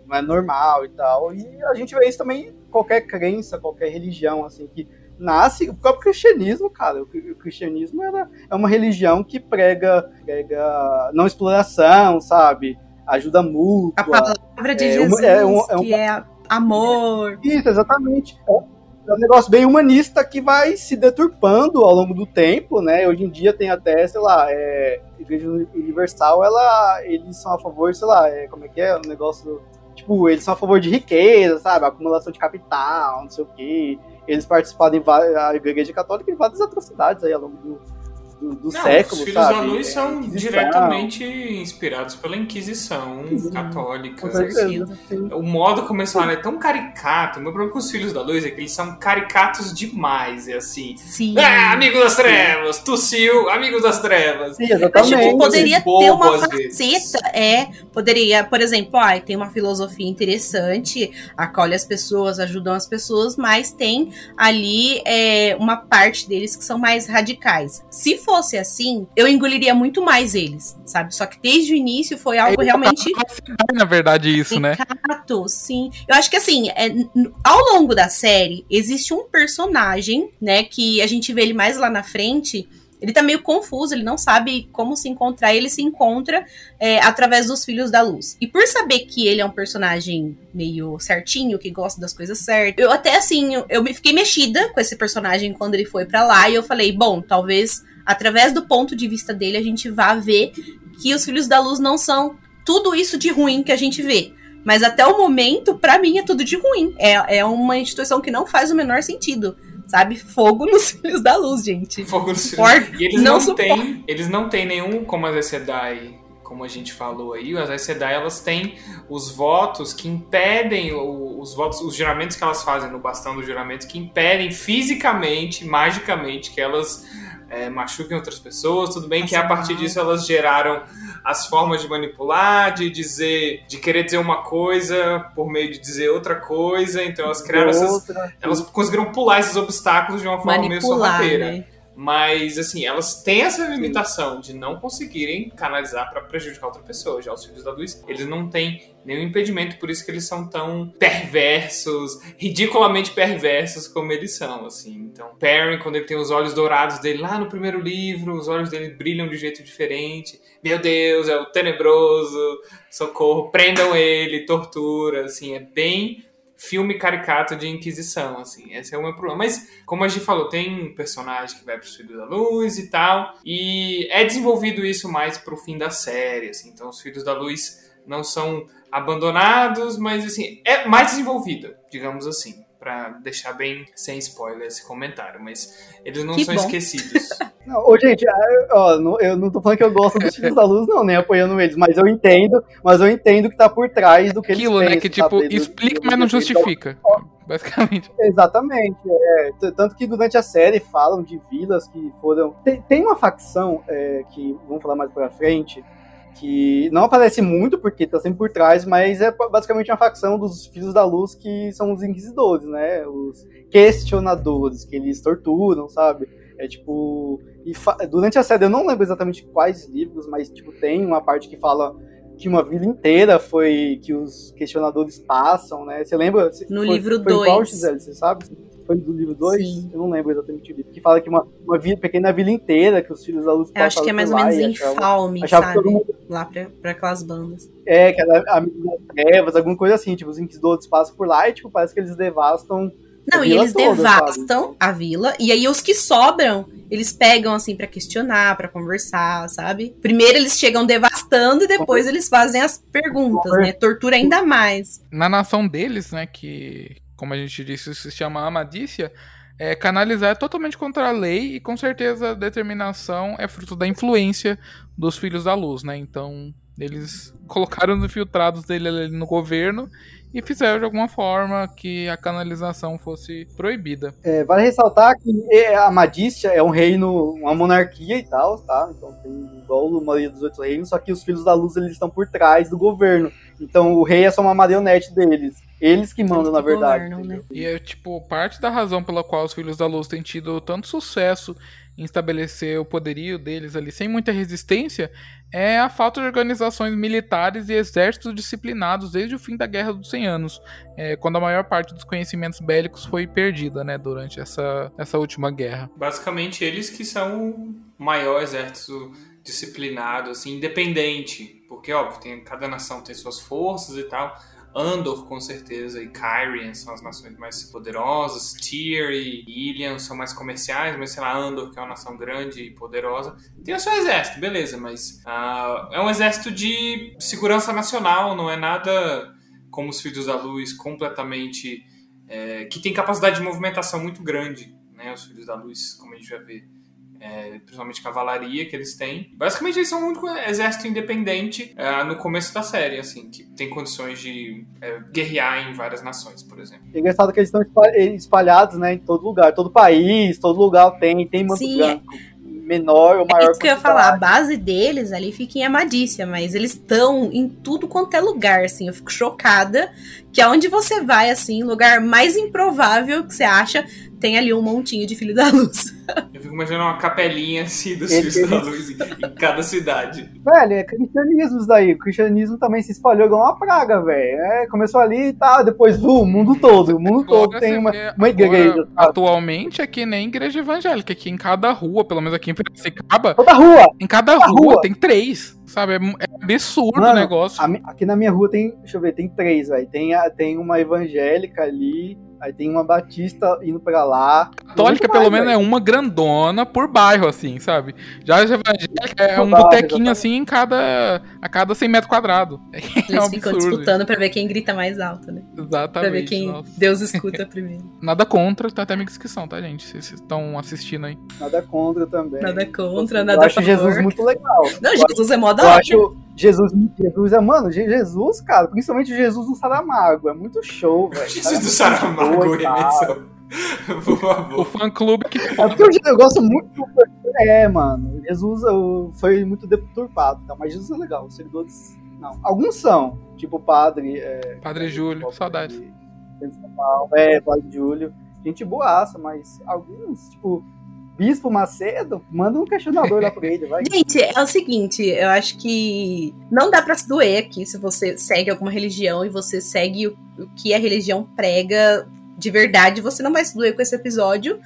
Não é normal e tal. E a gente vê isso também em qualquer crença, qualquer religião, assim, que nasce. O próprio cristianismo, cara, o, cristianismo era, é uma religião que prega, prega não exploração, sabe? Ajuda mútua. A palavra de é, Jesus, é, um, é um, que é amor. Isso, exatamente. É é um negócio bem humanista que vai se deturpando ao longo do tempo, né? Hoje em dia tem até, sei lá, é, Igreja Universal, ela, eles são a favor, sei lá, é, como é que é? O negócio tipo, eles são a favor de riqueza, sabe? Acumulação de capital, não sei o quê. Eles participaram em várias, a Igreja Católica em várias atrocidades aí ao longo do, do, do Não, século, os filhos sabe? da luz É, são diretamente inspirados pela Inquisição católica. Com certeza, sim. O modo como eles falam é tão caricato. O meu problema com os filhos da luz é que eles são caricatos demais. É assim. Sim. Ah, amigo das trevas! Tossiu, amigo das trevas. Sim, Mas, exatamente. tipo, poderia bobo ter uma faceta, é, poderia, por exemplo, ai, tem uma filosofia interessante, acolhe as pessoas, ajudam as pessoas, mas tem ali é, uma parte deles que são mais radicais. Se fosse assim, eu engoliria muito mais eles, sabe? Só que desde o início foi algo realmente Na verdade, isso, né? Exato, sim. Eu acho que assim, é, ao longo da série, existe um personagem, né, que a gente vê ele mais lá na frente. Ele tá meio confuso, ele não sabe como se encontrar, ele se encontra é, através dos Filhos da Luz. E por saber que ele é um personagem meio certinho, que gosta das coisas certas, eu até assim, eu, eu me fiquei mexida com esse personagem quando ele foi pra lá, e eu falei, bom, talvez através do ponto de vista dele a gente vá ver que os Filhos da Luz não são tudo isso de ruim que a gente vê. Mas até o momento, pra mim, é tudo de ruim. É, é uma instituição que não faz o menor sentido. Sabe? Fogo *laughs* nos filhos da luz, gente. Fogo nos filhos. E eles não não, têm, eles não têm nenhum, como as Sedai, como a gente falou aí, as Aes Sedai, elas têm os votos que impedem, os votos, os juramentos que elas fazem no bastão do juramento, que impedem fisicamente, magicamente, que elas é, machuquem outras pessoas. Tudo bem que a partir disso elas geraram as formas de manipular, de dizer, de querer dizer uma coisa por meio de dizer outra coisa. Então elas criaram essas, elas conseguiram pular esses obstáculos de uma forma meio Manipular, sorrateira. né? Mas, assim, elas têm essa limitação de não conseguirem canalizar pra prejudicar outra pessoa. Já os filhos da luz, eles não têm nenhum impedimento, por isso que eles são tão perversos, ridiculamente perversos como eles são, assim. Então, Perrin, quando ele tem os olhos dourados dele lá no primeiro livro, os olhos dele brilham de um jeito diferente. Meu Deus, é o tenebroso, socorro, prendam ele, tortura, assim, é bem filme caricato de Inquisição, assim. Esse é o meu problema. Mas, como a gente falou, tem um personagem que vai pro Filhos da Luz e tal. E é desenvolvido isso mais pro fim da série, assim. Então, os Filhos da Luz não são abandonados, mas, assim, é mais desenvolvida, digamos assim. Pra deixar bem sem spoiler esse comentário. Mas eles não Que são bom. esquecidos. *laughs* Não, ô, gente, ah, ó, eu não tô falando que eu gosto dos Filhos da Luz, não, nem apoiando eles, mas eu entendo, mas eu entendo que tá por trás do que Aquilo, eles né? pensam, Que tipo, sabe? Explica, do- mas não justifica. Basicamente. Exatamente. é. Tanto que durante a série falam de vilas que foram. Tem, tem uma facção é, que vamos falar mais pra frente. Que não aparece muito porque tá sempre por trás, mas é basicamente uma facção dos Filhos da Luz que são os inquisidores, né? Os questionadores, que eles torturam, sabe? É tipo. e durante a série, eu não lembro exatamente quais livros, mas tipo, tem uma parte que fala que uma vila inteira foi que os questionadores passam, né? Você lembra? No Foi- livro foi qual, dois. Gisele, você sabe? Foi do livro 2? Sim. Eu não lembro exatamente o livro. Que fala que uma, uma vi- pequena vila inteira, que os filhos da luz Eu acho que é mais ou menos em Falme, achava que sabe? todo mundo- Lá pra, pra aquelas bandas. É, que era amigo das trevas, alguma coisa assim. Tipo, os inquisidores passam por lá e, tipo, parece que eles devastam. Não, e eles toda, devastam a vila, e aí os que sobram, eles pegam assim pra questionar, pra conversar, sabe? Primeiro eles chegam devastando e depois eles fazem as perguntas, né? Tortura ainda mais. Na nação deles, né? Que, como a gente disse, se chama Amadícia. É, canalizar é totalmente contra a lei e com certeza a determinação é fruto da influência dos filhos da luz, né? Então eles colocaram os infiltrados dele ali no governo e fizeram de alguma forma que a canalização fosse proibida. É, vale ressaltar que é, a Madícia é um reino, uma monarquia e tal, tá? Então tem igual a maioria dos outros reinos, só que os filhos da luz eles estão por trás do governo. Então o rei é só uma marionete deles. Eles que mandam, na verdade. governam, né? E é tipo, parte da razão pela qual os Filhos da Luz têm tido tanto sucesso em estabelecer o poderio deles ali sem muita resistência é a falta de organizações militares e exércitos disciplinados desde o fim da Guerra dos 100 Anos, é, quando a maior parte dos conhecimentos bélicos foi perdida né, durante essa, essa última guerra. Basicamente, eles que são o maior exército disciplinado, assim, independente. Porque, óbvio, tem, cada nação tem suas forças e tal. Andor, com certeza, e Kyrian são as nações mais poderosas. Tyr e Ilian são mais comerciais, mas sei lá, Andor, que é uma nação grande e poderosa, tem o seu exército, beleza, mas ah, é um exército de segurança nacional, não é nada como os Filhos da Luz completamente. É, que tem capacidade de movimentação muito grande, né? Os Filhos da Luz, como a gente vai ver é, principalmente cavalaria que eles têm. Basicamente, eles são um único exército independente é, no começo da série, assim, que tem condições de é, guerrear em várias nações, por exemplo. É engraçado que eles estão espalhados, né, em todo lugar, todo país, todo lugar tem, tem manto Sim, branco. Menor ou maior. É isso que eu ia falar, a base deles ali fica em Amadícia, mas eles estão em tudo quanto é lugar, assim. Eu fico chocada que aonde você vai, assim, lugar mais improvável que você acha, tem ali um montinho de Filho da Luz. Eu fico imaginando uma capelinha assim dos Filhos da Luz em, em, cada cidade. Velho, é cristianismo isso daí. O cristianismo também se espalhou igual uma praga, velho. É, começou ali e tá, depois uh, o mundo todo. O mundo todo tem uma, uma igreja. Atualmente é que nem igreja evangélica, que em cada rua, pelo menos aqui em Piracicaba. Toda rua! Em cada rua, rua, tem três. Sabe? É, é absurdo Mano, o negócio. A, aqui na minha rua tem, deixa eu ver, tem três, velho. Tem, tem uma evangélica ali Aí tem uma Batista indo pra lá. Católica, pelo menos, véio. é uma grandona por bairro, assim, sabe? Já a evangélica é um botequinho, assim, em cada, a cada 100 metros quadrados. *laughs* É Eles um ficam disputando pra ver quem grita mais alto, né? Exatamente. Pra ver quem nossa. Deus escuta primeiro. *laughs* Nada contra, tá até amigos que são, tá, gente? Vocês estão assistindo aí. Nada contra também. Nada contra, nada Eu acho Jesus muito legal. Não, Jesus é mó da hora. Jesus, Jesus é, mano, Jesus, cara, principalmente Jesus do Saramago, é muito show, velho. *laughs* Jesus do Saramago, remissão. *laughs* Por favor. O fã clube que. É porque eu, gosto muito do. É, mano. Jesus eu, foi muito deturpado, tá? mas Jesus é legal. Os seguidores. Não. Alguns são. Tipo o padre. É, padre Júlio, saudades. É, Padre Júlio. Gente boaça, mas alguns, tipo, Bispo Macedo, manda um questionador lá pra ele, vai. Gente, é o seguinte, eu acho que não dá pra se doer aqui se você segue alguma religião e você segue o, o que a religião prega de verdade, você não vai se doer com esse episódio.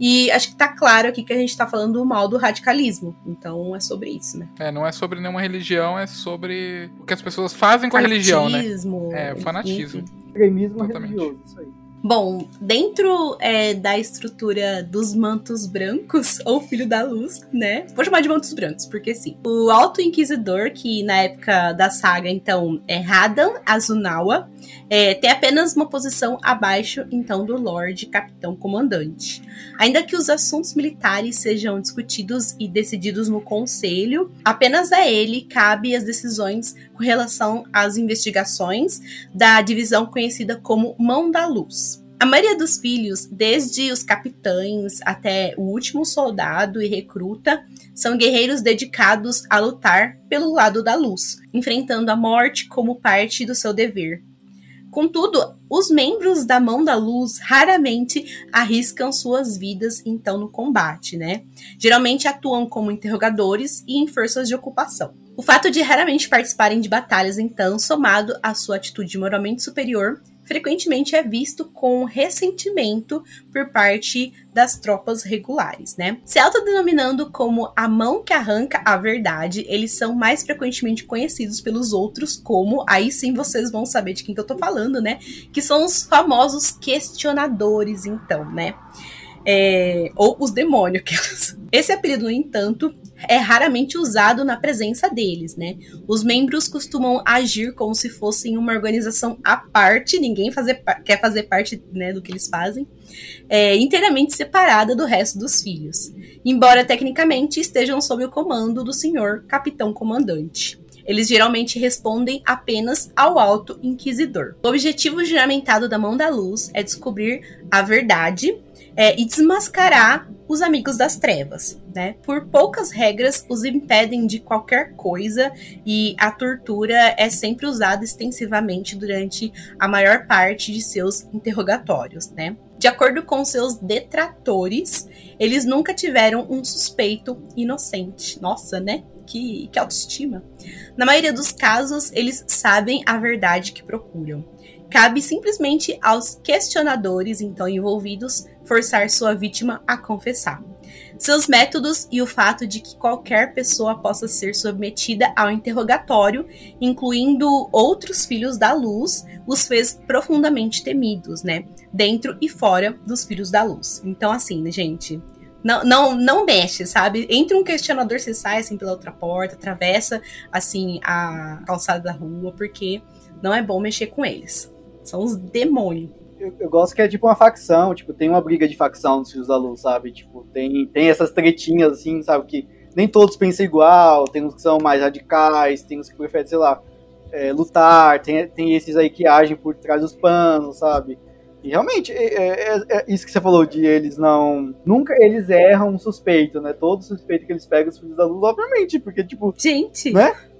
E acho que tá claro aqui que a gente tá falando mal do radicalismo. Então é sobre isso, né? É, não é sobre nenhuma religião, é sobre o que as pessoas fazem com a religião, né? É, o fanatismo. Extremismo religioso, isso aí. Bom, dentro é, da estrutura dos mantos brancos, *laughs* ou filho da luz, né? Vou chamar de mantos brancos, porque sim. O Alto Inquisidor, que na época da saga, então, é Radan Azunawa, é, tem apenas uma posição abaixo, então, do Lorde Capitão Comandante. Ainda que os assuntos militares sejam discutidos e decididos no Conselho, apenas a ele cabe as decisões com relação às investigações da divisão conhecida como Mão da Luz. A maioria dos filhos, desde os capitães até o último soldado e recruta, são guerreiros dedicados a lutar pelo lado da luz, enfrentando a morte como parte do seu dever. Contudo, os membros da Mão da Luz raramente arriscam suas vidas então no combate, né? Geralmente atuam como interrogadores e em forças de ocupação. O fato de raramente participarem de batalhas, então, somado à sua atitude moralmente superior, frequentemente é visto com ressentimento por parte das tropas regulares, né? Se autodenominando como a mão que arranca a verdade, eles são mais frequentemente conhecidos pelos outros como, aí sim vocês vão saber de quem que eu tô falando, né? Que são os famosos questionadores, então, né? É, ou os demônios. *laughs* Esse apelido, no entanto, é raramente usado na presença deles, né? Os membros costumam agir como se fossem uma organização à parte, ninguém fazer, quer fazer parte né, do que eles fazem, é, inteiramente separada do resto dos filhos, embora tecnicamente estejam sob o comando do senhor capitão comandante. Eles geralmente respondem apenas ao Alto Inquisidor. O objetivo juramentado da Mão da Luz é descobrir a verdade é, e desmascarar os amigos das trevas, né? Por poucas regras os impedem de qualquer coisa e a tortura é sempre usada extensivamente durante a maior parte de seus interrogatórios, né? De acordo com seus detratores, eles nunca tiveram um suspeito inocente. Nossa, né? Que, que autoestima. Na maioria dos casos, eles sabem a verdade que procuram. Cabe simplesmente aos questionadores, então envolvidos, forçar sua vítima a confessar. Seus métodos e o fato de que qualquer pessoa possa ser submetida ao interrogatório, incluindo outros filhos da luz, os fez profundamente temidos, né? Dentro e fora dos filhos da luz. Então, assim, né, gente? não, não, não mexe, sabe? Entra um questionador, você sai assim pela outra porta, atravessa assim a calçada da rua, porque não é bom mexer com eles. São os demônios. Eu, eu, gosto que é tipo uma facção, tipo, tem uma briga de facção nos Filhos da Luz, sabe? Tipo, tem, tem essas tretinhas, assim, sabe? Que nem todos pensam igual, tem uns que são mais radicais, tem uns que preferem, sei lá, é, lutar, tem, tem esses aí que agem por trás dos panos, sabe? E realmente, é, é, é, isso que você falou de eles não. Nunca eles erram um suspeito, né? Todo suspeito que eles pegam os filhos da luz, obviamente, porque, tipo. Gente! Né? *laughs*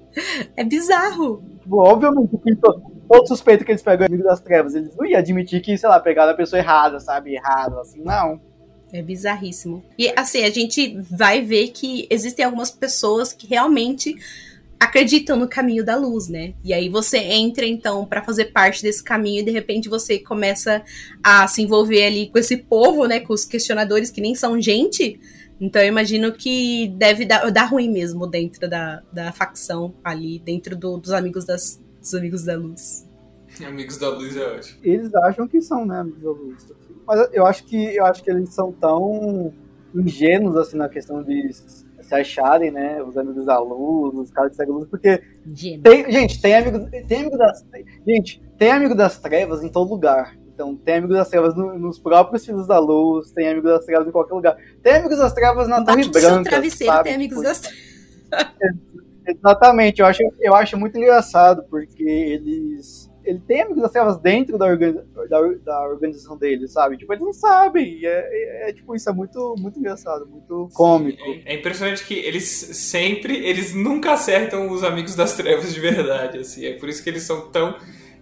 É bizarro. Tipo, obviamente, que todo suspeito que eles pegam amigo das trevas, eles não iam admitir que, sei lá, pegaram a pessoa errada, sabe? Errado, assim, não. É bizarríssimo. E assim, a gente vai ver que existem algumas pessoas que realmente acreditam no caminho da luz, né? E aí você entra então para fazer parte desse caminho e de repente você começa a se envolver ali com esse povo, né, com os questionadores que nem são gente. Então eu imagino que deve dar, dar ruim mesmo dentro da, da facção ali, dentro do, dos amigos das dos amigos da luz. *laughs* Amigos da luz é ótimo. Eles acham que são, né, amigos da luz. Mas eu acho que eu acho que eles são tão ingênuos assim na questão de se acharem, né, os amigos da luz, os caras que seguem a luz, porque tem, gente, tem amigo, tem amigo das gente, tem amigo das trevas em todo lugar. Então, tem amigos das trevas no, nos próprios filhos da luz, tem amigos das trevas em qualquer lugar. Tem amigos das trevas na Torre Branca. travesseiro sabe? tem amigos tipo, das trevas. *laughs* Exatamente, eu acho, eu acho muito engraçado, porque eles. Ele tem amigos das trevas dentro da, organiza, da, da, organização deles, sabe? Tipo, eles não sabem. É, é, é, tipo, isso é muito, muito engraçado, muito cômico. É, é, impressionante que eles sempre, eles nunca acertam os amigos das trevas de verdade, assim. É por isso que eles são tão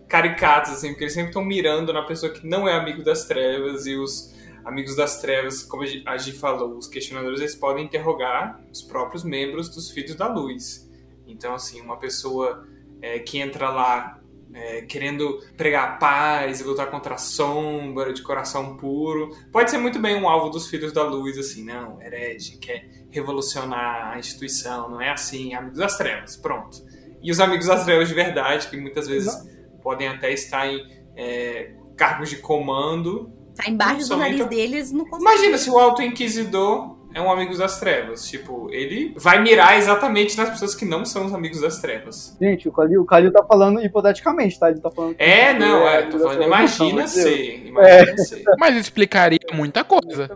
caricatos, assim, porque eles sempre estão mirando na pessoa que não é amigo das trevas e os amigos das trevas, como a Gi falou, os questionadores eles podem interrogar os próprios membros dos Filhos da Luz. Então, assim, uma pessoa é, que entra lá é, querendo pregar paz e lutar contra a sombra, de coração puro, pode ser muito bem um alvo dos filhos da luz, assim, não, herege, quer revolucionar a instituição, não é assim, amigos das trevas, pronto. E os amigos das trevas de verdade, que muitas vezes não. podem até estar em é, cargos de comando. Tá embaixo do nariz deles, não consegue. Imagina se o Alto Inquisidor é um Amigos das Trevas. Tipo, ele vai mirar exatamente nas pessoas que não são os Amigos das Trevas. Gente, o Kalil, o Kalil tá falando hipoteticamente, tá? Ele tá falando. É, não, é, tô falando, imagina ser. Imagina é. ser. Mas explicaria muita coisa.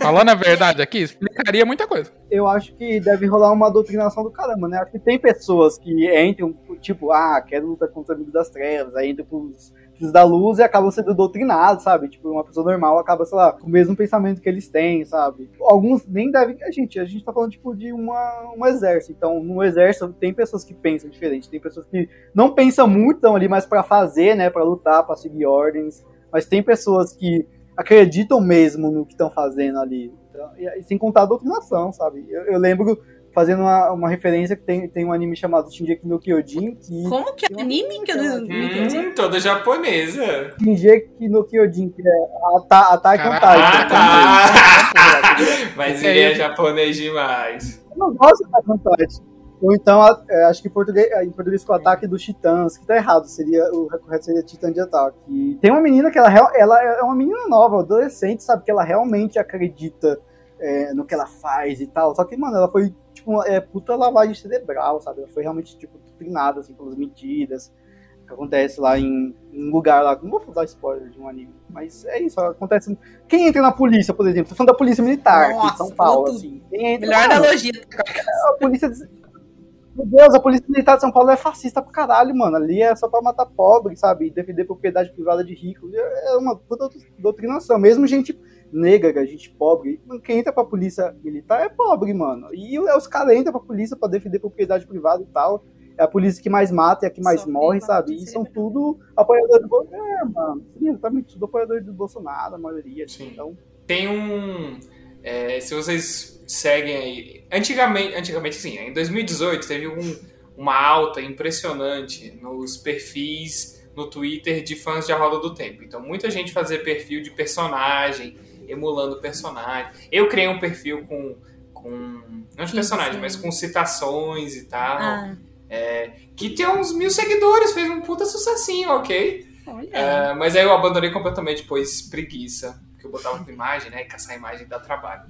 Falando a verdade aqui, explicaria muita coisa. Eu acho que deve rolar uma doutrinação do caramba, né? Acho que tem pessoas que entram, tipo, ah, quero lutar contra os Amigos das Trevas, aí entram pros filhos da luz e acabam sendo doutrinados, sabe? Tipo, uma pessoa normal acaba, sei lá, com o mesmo pensamento que eles têm, sabe? Alguns nem devem. A gente, a gente tá falando, tipo, de uma, um exército. Então, no exército tem pessoas que pensam diferente, tem pessoas que não pensam muito, estão ali mais para fazer, né? para lutar, para seguir ordens. Mas tem pessoas que acreditam mesmo no que estão fazendo ali. Então, e, sem contar a doutrinação, sabe? Eu, eu lembro fazendo uma, uma referência que tem, tem um anime chamado Shinji no Kyojin. Que Como que é anime que eu não entendi? Hum, toda japonesa. Shinji no Kyojin, que é Ata Attack on Titan. Ah, tá. *laughs* Mas ele é japonês demais. Eu não gosto de Attack on Titan. Ou então, é, acho que em português, em português com o ataque dos titãs, que tá errado, seria, o correto seria Titã de Ataque. E tem uma menina que ela, ela é uma menina nova, adolescente, sabe, que ela realmente acredita é, no que ela faz e tal. Só que, mano, ela foi tipo, é puta lavagem cerebral, sabe? Ela foi realmente, tipo, treinada, assim, pelas medidas que acontece lá em, um lugar lá. Não vou dar spoiler de um anime, mas é isso, acontece. Quem entra na polícia, por exemplo? Tô falando da polícia militar Nossa, em São Paulo, assim. Quem entra, Melhor analogia. A polícia. Meu Deus, a polícia militar de São Paulo é fascista pra caralho, mano. Ali é só pra matar pobre, sabe? Defender propriedade privada de rico. É uma puta doutrinação. Mesmo gente negra, gente pobre. Quem entra pra polícia militar é pobre, mano. E os caras entram pra polícia pra defender propriedade privada e tal. É a polícia que mais mata e a que mais Só morre, sabe? E são tudo apoiadores do Bolsonaro. É, mano. Sim, exatamente. Tudo apoiadores do Bolsonaro, a maioria. Assim, então... Tem um. É, se vocês seguem aí. Antigamente, antigamente sim, em 2018 teve um, uma alta impressionante nos perfis no Twitter de fãs de A Roda do Tempo. Então, muita gente fazia perfil de personagem, emulando personagem. Eu criei um perfil com. com não de personagem, mas com citações e tal. Ah. É, que tem uns mil seguidores, fez um puta sucessinho, ok? É, mas aí eu abandonei completamente, pois preguiça. Porque eu botava uma imagem, né? E caçar imagem dá trabalho.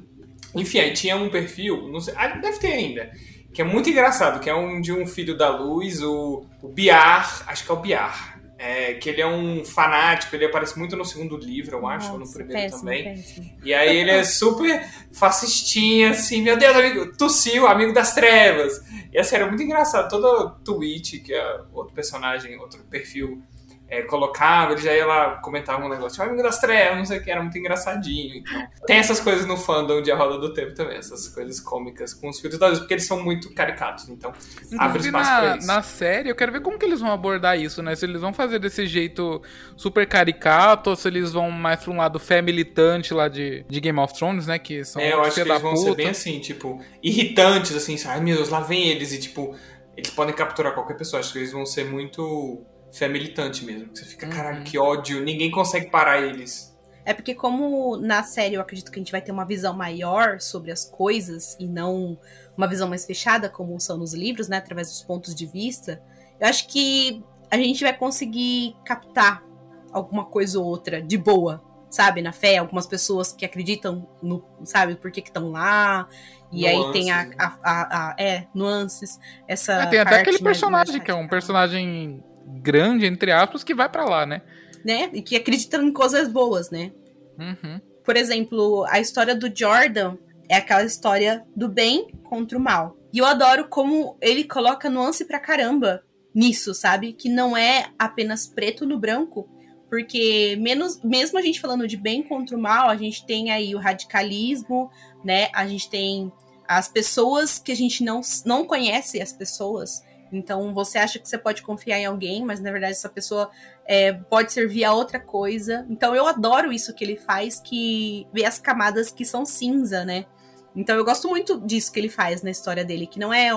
Enfim, aí tinha um perfil, não sei, ah, deve ter ainda, que é muito engraçado, que é um de um filho da luz, o, o Biar, acho que é o Biar. É, que ele é um fanático, ele aparece muito no segundo livro, eu acho, Nossa, ou no primeiro péssimo, também. Péssimo. E aí ele é super fascistinha, assim, meu Deus, amigo, tossiu, amigo das trevas. E assim, era muito engraçado. Todo tweet, que é outro personagem, outro perfil é, colocava, ele já ia lá comentar um negócio, tipo, amigo das trevas, não sei o que, era muito engraçadinho. Então, tem essas coisas no fandom de A Roda do Tempo também, essas coisas cômicas com os filhos da luz, porque eles são muito caricatos, então abre espaço na, pra isso. Na série, eu quero ver como que eles vão abordar isso, né? Se eles vão fazer desse jeito super caricato, ou se eles vão mais pra um lado fé militante lá de, de Game of Thrones, né? Que são é, eu acho que eles vão puta. ser bem assim, tipo, irritantes, assim, ai meu Deus, lá vem eles, e tipo, eles podem capturar qualquer pessoa, acho que eles vão ser muito fé militante mesmo. Você fica, caralho, uhum. que ódio, ninguém consegue parar eles. É porque como na série eu acredito que a gente vai ter uma visão maior sobre as coisas e não uma visão mais fechada como são nos livros, né, através dos pontos de vista, eu acho que a gente vai conseguir captar alguma coisa ou outra de boa, sabe, na fé, algumas pessoas que acreditam no, sabe, por que estão lá, e nuances, aí tem a, a, a, a, é, nuances, essa é, tem até aquele personagem que é um personagem grande, entre aspas, que vai para lá, né? Né? E que acredita em coisas boas, né? Uhum. Por exemplo, a história do Jordan é aquela história do bem contra o mal. E eu adoro como ele coloca nuance pra caramba nisso, sabe? Que não é apenas preto no branco, porque menos, mesmo a gente falando de bem contra o mal, a gente tem aí o radicalismo, né? A gente tem as pessoas que a gente não, não conhece as pessoas, então você acha que você pode confiar em alguém, mas na verdade essa pessoa é, pode servir a outra coisa. Então eu adoro isso que ele faz, que vê as camadas que são cinza, né? Então eu gosto muito disso que ele faz na história dele, que não é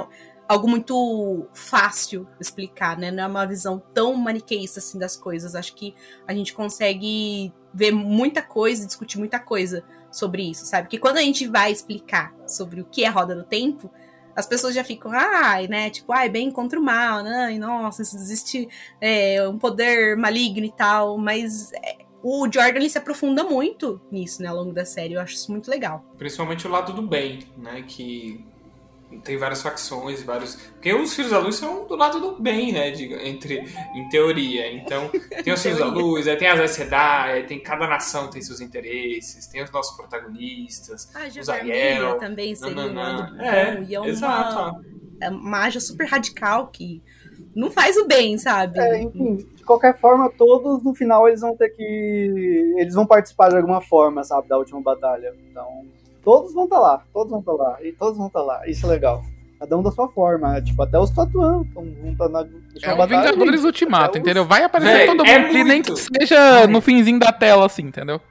algo muito fácil explicar, né? Não é uma visão tão maniqueísta assim das coisas. Acho que a gente consegue ver muita coisa, discutir muita coisa sobre isso, sabe? Que quando a gente vai explicar sobre o que é roda do tempo, as pessoas já ficam, ai, né? Tipo, ai, bem contra o mal, né? E, nossa, existe é, um poder maligno e tal. Mas é, o Jordan se aprofunda muito nisso, né, ao longo da série. Eu acho isso muito legal. Principalmente o lado do bem, né? Que tem várias facções, vários. Porque os Filhos da Luz são do lado do bem, né? De, entre, em teoria. Então, *laughs* tem os Filhos da Luz, aí tem as Aes tem cada nação tem seus interesses, tem os nossos protagonistas, a os Ariel. também seria um bom. É, e é uma, exato. é uma magia super radical que não faz o bem, sabe? É, enfim, de qualquer forma, todos no final eles vão ter que. Eles vão participar de alguma forma, sabe, da última batalha. Então Todos vão estar tá lá, todos vão estar tá lá, e todos vão estar tá lá. Isso é legal. Cada um da sua forma, né? tipo, até os tatuando vão estar na. É um Vingadores Ultimato, entendeu? Vai aparecer Véi, todo é mundo, é nem que seja Ai. no finzinho da tela, assim, entendeu?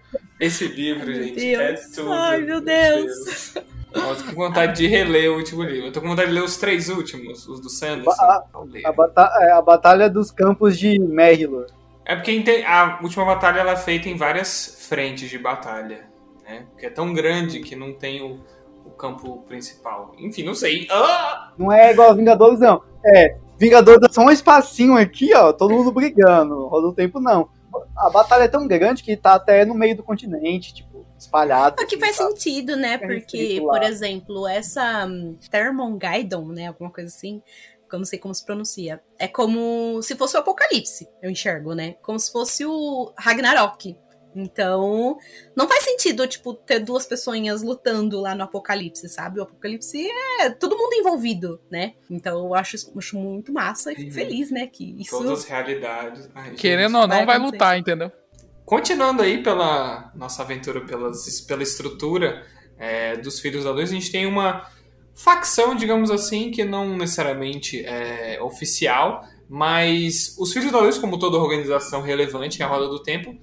Esse livro, gente, é tudo. Ai, meu Deus. Deus. Nossa, tô com vontade de reler o último livro. Eu tô com vontade de ler os três últimos, os do Sanderson. A, a, batalha, é, a batalha dos campos de Merrilor. É porque a última batalha ela é feita em várias frentes de batalha né? Porque é tão grande que não tem o, o campo principal. Enfim, não sei. Ah! Não é igual Vingadores, não. É, Vingadores é só um espacinho aqui, ó, todo mundo brigando. Roda o tempo, não. A batalha é tão grande que tá até no meio do continente, tipo, espalhado. O que assim, faz tá? sentido, né? Porque, por exemplo, essa um, Thermongaidon, né? Alguma coisa assim, que eu não sei como se pronuncia. É como se fosse o Apocalipse, eu enxergo, né? Como se fosse o Ragnarok. Então, não faz sentido, tipo, ter duas pessoas lutando lá no Apocalipse, sabe? O Apocalipse é todo mundo envolvido, né? Então, eu acho, acho muito massa e fico uhum. feliz, né? Que isso... Todas as realidades. Ai, Querendo ou não, vai, vai lutar, entendeu? Continuando aí pela nossa aventura pelas, pela estrutura é, dos Filhos da Luz, a gente tem uma facção, digamos assim, que não necessariamente é oficial, mas os Filhos da Luz, como toda organização relevante em a Roda do Tempo,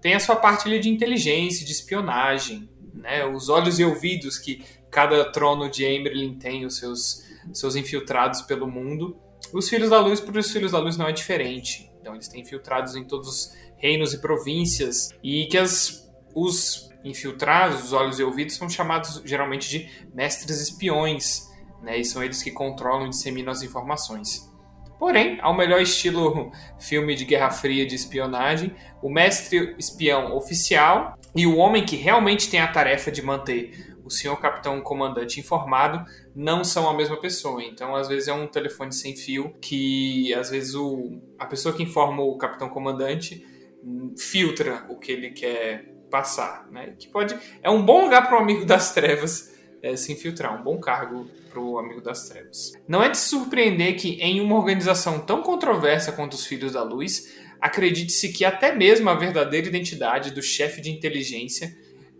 tem a sua parte ali de inteligência, de espionagem, né? Os olhos e ouvidos que cada trono de Emberlin tem, os seus, seus infiltrados pelo mundo. Os Filhos da Luz, para os Filhos da Luz não é diferente. Então eles têm infiltrados em todos os reinos e províncias e que as, os infiltrados, os olhos e ouvidos, são chamados geralmente de mestres espiões, né? E são eles que controlam e disseminam as informações. Porém, ao melhor estilo filme de Guerra Fria de espionagem, o mestre espião oficial e o homem que realmente tem a tarefa de manter o senhor capitão comandante informado não são a mesma pessoa. Então, às vezes é um telefone sem fio que, às vezes, o, a pessoa que informa o capitão comandante filtra o que ele quer passar, né? Que pode é um bom lugar para o amigo das trevas é, se infiltrar, um bom cargo para o amigo das trevas. Não é de surpreender que em uma organização tão controversa quanto os Filhos da Luz, acredite-se que até mesmo a verdadeira identidade do chefe de inteligência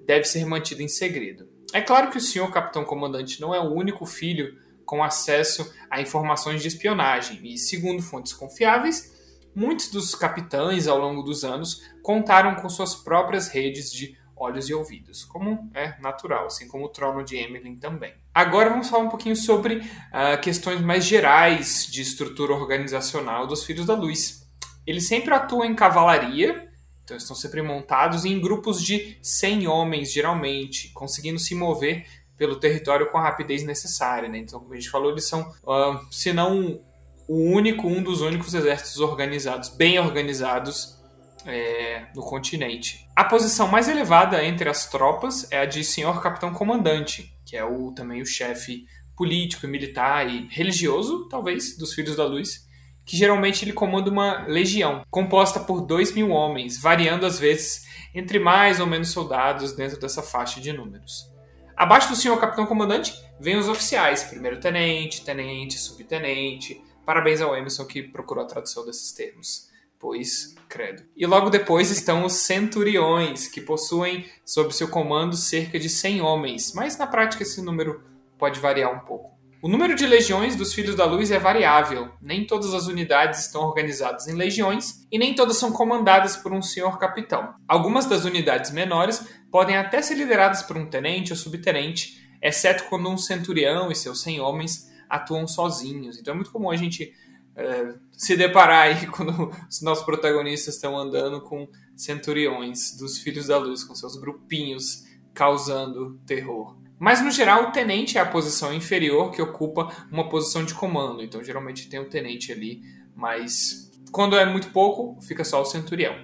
deve ser mantida em segredo. É claro que o senhor capitão comandante não é o único filho com acesso a informações de espionagem e, segundo fontes confiáveis, muitos dos capitães ao longo dos anos contaram com suas próprias redes de olhos e ouvidos, como é natural, assim como o trono de Emily também. Agora vamos falar um pouquinho sobre uh, questões mais gerais de estrutura organizacional dos Filhos da Luz. Eles sempre atuam em cavalaria, então estão sempre montados em grupos de 100 homens, geralmente, conseguindo se mover pelo território com a rapidez necessária. Né? Então, como a gente falou, eles são, uh, se não o único, um dos únicos exércitos organizados, bem organizados é, no continente. A posição mais elevada entre as tropas é a de senhor capitão comandante, que é o, também o chefe político, militar e religioso, talvez, dos Filhos da Luz, que geralmente ele comanda uma legião, composta por dois mil homens, variando às vezes entre mais ou menos soldados dentro dessa faixa de números. Abaixo do senhor capitão comandante vem os oficiais, primeiro tenente, tenente, subtenente. Parabéns ao Emerson que procurou a tradução desses termos, pois credo. E logo depois estão os centuriões, que possuem sob seu comando cerca de 100 homens, mas na prática esse número pode variar um pouco. O número de legiões dos Filhos da Luz é variável. Nem todas as unidades estão organizadas em legiões e nem todas são comandadas por um senhor capitão. Algumas das unidades menores podem até ser lideradas por um tenente ou subtenente, exceto quando um centurião e seus 100 homens atuam sozinhos. Então é muito comum a gente é, se deparar aí *laughs* quando os nossos protagonistas estão andando com centuriões dos Filhos da Luz, com seus grupinhos causando terror. Mas no geral, o tenente é a posição inferior que ocupa uma posição de comando. Então, geralmente tem o tenente ali, mas quando é muito pouco, fica só o centurião.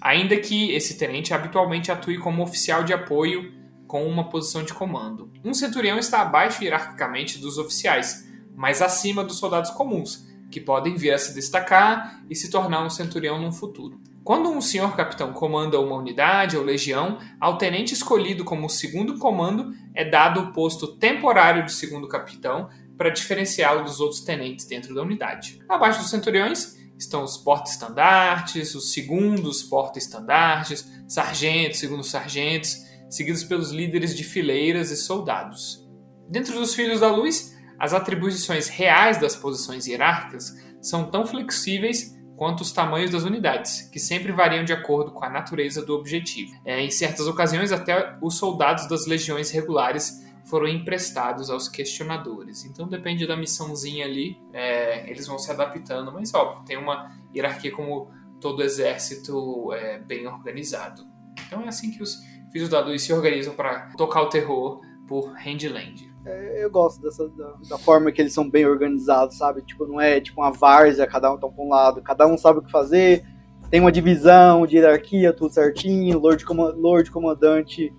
Ainda que esse tenente habitualmente atue como oficial de apoio com uma posição de comando. Um centurião está abaixo hierarquicamente dos oficiais, mas acima dos soldados comuns, que podem vir a se destacar e se tornar um centurião no futuro. Quando um senhor capitão comanda uma unidade ou legião, ao tenente escolhido como segundo comando é dado o posto temporário de segundo capitão para diferenciá-lo dos outros tenentes dentro da unidade. Abaixo dos centuriões estão os porta-estandartes, os segundos porta-estandartes, sargentos, segundos sargentos, seguidos pelos líderes de fileiras e soldados. Dentro dos Filhos da Luz, as atribuições reais das posições hierárquicas são tão flexíveis quanto os tamanhos das unidades, que sempre variam de acordo com a natureza do objetivo. É, em certas ocasiões, até os soldados das legiões regulares foram emprestados aos questionadores. Então depende da missãozinha ali, é, eles vão se adaptando, mas óbvio, tem uma hierarquia como todo exército é, bem organizado. Então é assim que os Filhos da Luz se organizam para tocar o terror por Handland. É, eu gosto dessa, da, da, forma que eles são bem organizados, sabe? Tipo, não é tipo uma várzea, cada um tá pra um lado, cada um sabe o que fazer, tem uma divisão de hierarquia, tudo certinho, Lord, Lord Comandante.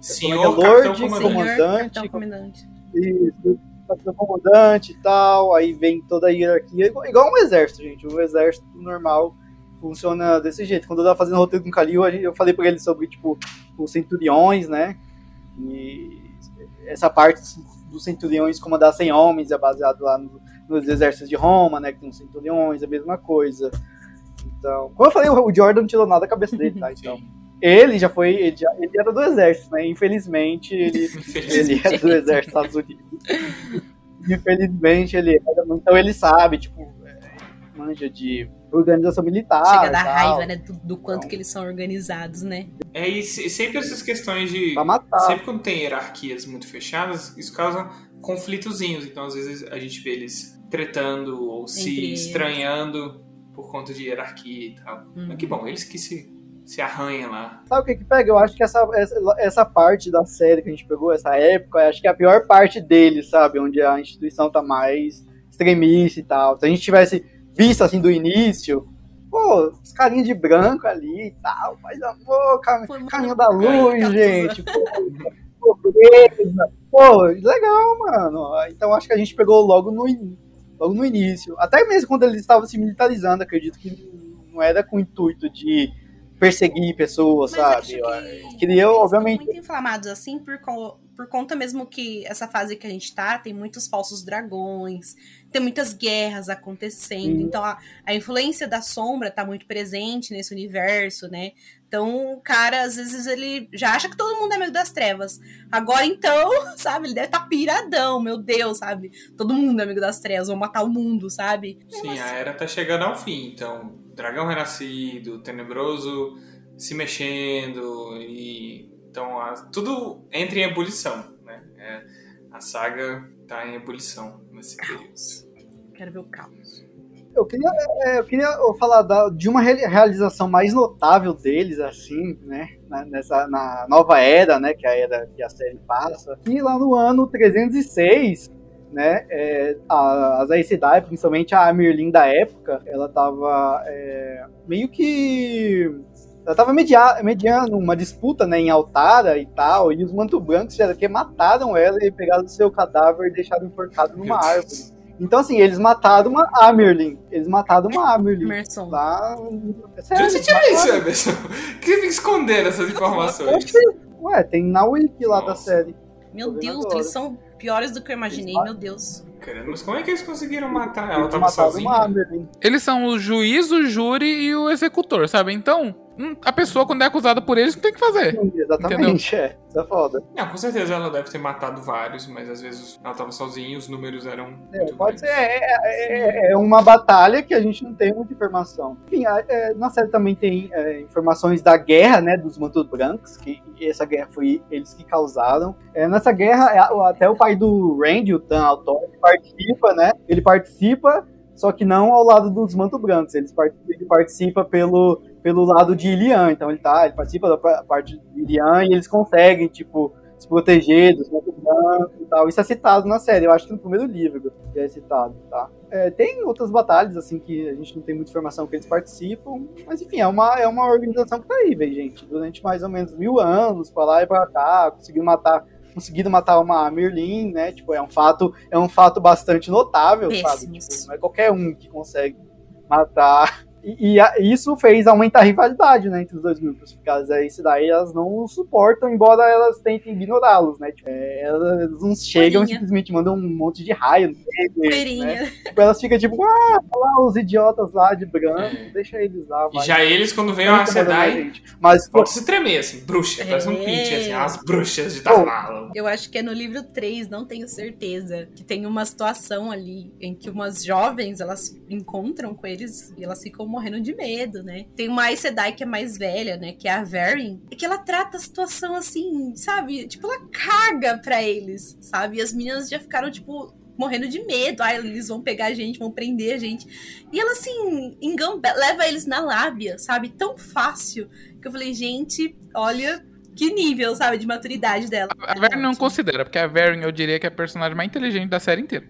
Senhor, é, é Lord Comandante. Comandante. comandante. Isso, capitão comandante e tal, aí vem toda a hierarquia, igual, um exército, gente. O exército normal funciona desse jeito. Quando eu tava fazendo roteiro com o Kalil, eu falei pra ele sobre, tipo, os centuriões, né? E essa parte dos centuriões comandar 100 homens é baseado lá no, nos exércitos de Roma, né, que tem os centuriões, é a mesma coisa. Então, como eu falei, o Jordan não tirou nada da cabeça dele, tá? *laughs* Então, ele já foi, ele, já, ele era do exército, né? Infelizmente, ele, *laughs* ele era do exército dos Estados Unidos. Infelizmente, ele era, então ele sabe, tipo, é, manja de organização militar. Chega da raiva, né? Do, do quanto então, que eles são organizados, né? É, e sempre essas questões de. Pra matar. Sempre quando tem hierarquias muito fechadas, isso causa conflitozinhos. Então, às vezes, a gente vê eles tretando ou Entre se estranhando por conta de hierarquia e tal. Hum. Mas que bom, eles que se, se arranham lá. Sabe o que que pega? Eu acho que essa, essa, essa parte da série que a gente pegou, essa época, acho que é a pior parte deles, sabe? Onde a instituição tá mais extremista e tal. Se a gente tivesse visto assim do início, pô, os carinhos de branco ali e tal, mas amor, cam caminho da luz, gente. Pô, pobreza. Pô, legal, mano. Então acho que a gente pegou logo no, logo no início. Até mesmo quando eles estavam se militarizando, acredito que não era com o intuito de perseguir pessoas, Mas sabe? Que queria, obviamente. muito inflamados assim por, por conta mesmo que essa fase que a gente tá tem muitos falsos dragões, tem muitas guerras acontecendo. Então a, a influência da sombra tá muito presente nesse universo, né? Então o cara, às vezes, ele já acha que todo mundo é meio das trevas. Agora, então, *laughs* sabe, ele deve estar tá piradão, meu Deus, sabe? Todo mundo é amigo das trevas, vão matar o mundo, sabe? Sim, Nossa. a era tá chegando ao fim, então dragão renascido, tenebroso se mexendo e então a, tudo entra em ebulição, né? É, a saga tá em ebulição nesse período. Quero ver o caos. Eu queria, é, eu queria falar de uma realização mais notável deles, assim, né? Nessa, na nova era, né? Que é a era que a série passa. E lá no ano 306, né? É, a, as Aes Sedai, principalmente a Merlin da época, ela tava é, meio que ela tava media, mediando uma disputa, né, em Altara e tal, e os Manto Brancos já que mataram ela e pegaram o seu cadáver e deixaram enforcado numa árvore. Então, assim, eles mataram uma Amerlin. Eles mataram uma Amerlin. Emerson. Tá? É sério, você tira isso, Emerson? *laughs* Que fica escondendo essas informações? Ué, tem na wiki lá Nossa. da série. Meu Deus, eles são piores do que eu imaginei, meu Deus. Mas como é que eles conseguiram matar ela? Ela tava sozinha? Eles são o juiz, o júri e o executor, sabe? Então, Hum, a pessoa, quando é acusada por eles, não tem o que fazer. Sim, exatamente, entendeu? é. Isso é foda. Não, com certeza ela deve ter matado vários, mas às vezes ela tava sozinha e os números eram. É, pode ser. É, é, é, uma batalha que a gente não tem muita informação. Enfim, é, na série também tem é, informações da guerra, né, dos Mantos Brancos, que essa guerra foi eles que causaram. É, nessa guerra, até o pai do Randy, o Tan Altor, participa, né? Ele participa só que não ao lado dos Manto Brancos. Ele participa, ele participa pelo, pelo lado de Ilian. Então ele tá, ele participa da parte de Ilian e eles conseguem, tipo, se proteger dos Manto Brancos e tal. Isso é citado na série, eu acho que no primeiro livro é citado, tá? É, tem outras batalhas, assim, que a gente não tem muita informação que eles participam, mas enfim, é uma, é uma organização que tá aí, gente. Durante mais ou menos mil anos, pra lá e pra cá, conseguiu matar conseguido matar uma Merlin, né? Tipo, é um fato, é um fato bastante notável, sabe? Tipo, não é qualquer um que consegue matar e, e, isso fez aumentar a rivalidade, né, entre os dois grupos, porque as isso daí elas não suportam, embora elas tentem ignorá-los, né, tipo, é, elas não chegam e simplesmente mandam um monte de raio neles, né, tipo, elas ficam tipo, ah, lá os idiotas lá de branco, é. deixa eles lá, vai. E já eles, quando vem a Sedai, mas pode se tremer, assim, bruxa, é. parece um pitch, assim, as bruxas de Tarnalo. Eu acho que é no livro 3, não tenho certeza, que tem uma situação ali em que umas jovens, elas encontram com eles e elas ficam morrendo de medo, né? Tem uma Aes Sedai que é mais velha, né? Que é a Verin. E que ela trata a situação assim, sabe? Tipo, ela caga pra eles, sabe? E as meninas já ficaram, tipo, morrendo de medo. Ah, eles vão pegar a gente, vão prender a gente. E ela, assim, engamba, leva eles na lábia, sabe? Tão fácil. Que eu falei, gente, olha que nível, sabe, de maturidade dela. A, a não considera, porque a Varen eu diria que é a personagem mais inteligente da série inteira.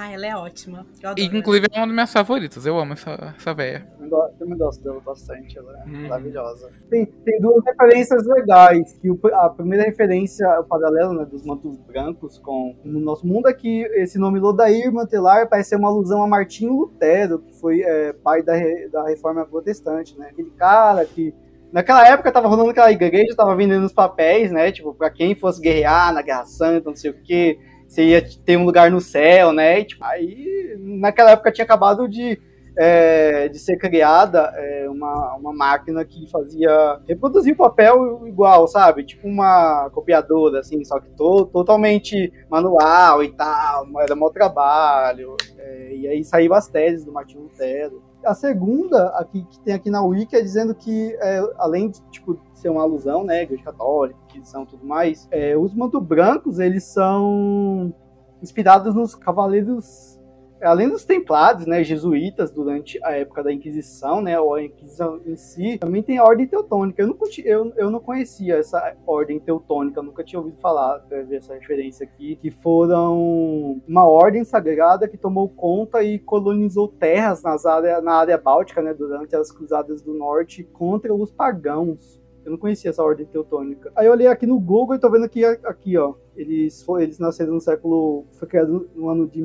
Ah, ela é ótima. e, inclusive é uma das minhas favoritas. Eu amo essa, essa véia. Eu também gosto dela bastante. Ela é hum. maravilhosa. Tem, tem duas referências legais. Que o, a primeira referência, o paralelo né, dos mantos brancos com o nosso mundo é que esse nome Lodair Mantelar parece ser uma alusão a Martinho Lutero, que foi é, pai da, da reforma protestante, né? Aquele cara que Naquela época tava rolando aquela igreja, tava vendendo os papéis, né? Tipo, pra quem fosse guerrear na Guerra Santa, não sei o quê você ia ter um lugar no céu, né? E, tipo, aí, naquela época tinha acabado de, é, de ser criada é, uma, uma máquina que fazia reproduzir o papel igual, sabe? Tipo uma copiadora, assim, só que to, totalmente manual e tal, era mau trabalho. É, e aí saiu as teses do Martin Lutero. A segunda, aqui, que tem aqui na Wiki, é dizendo que, é, além de tipo, ser uma alusão, né, igreja católica, Inquisição e tudo mais, é, os manto brancos, eles são inspirados nos cavaleiros além dos templados, né, jesuítas durante a época da Inquisição, né, ou a Inquisição em si, também tem a Ordem Teutônica. Eu não, eu, eu não conhecia essa Ordem Teutônica, nunca tinha ouvido falar dessa referência aqui, que foram uma ordem sagrada que tomou conta e colonizou terras nas área, na área báltica, né, durante as Cruzadas do Norte contra os pagãos. Eu não conhecia essa ordem teutônica. Aí eu olhei aqui no Google e tô vendo que aqui, ó. Eles, eles nasceram no século. Foi criado no ano de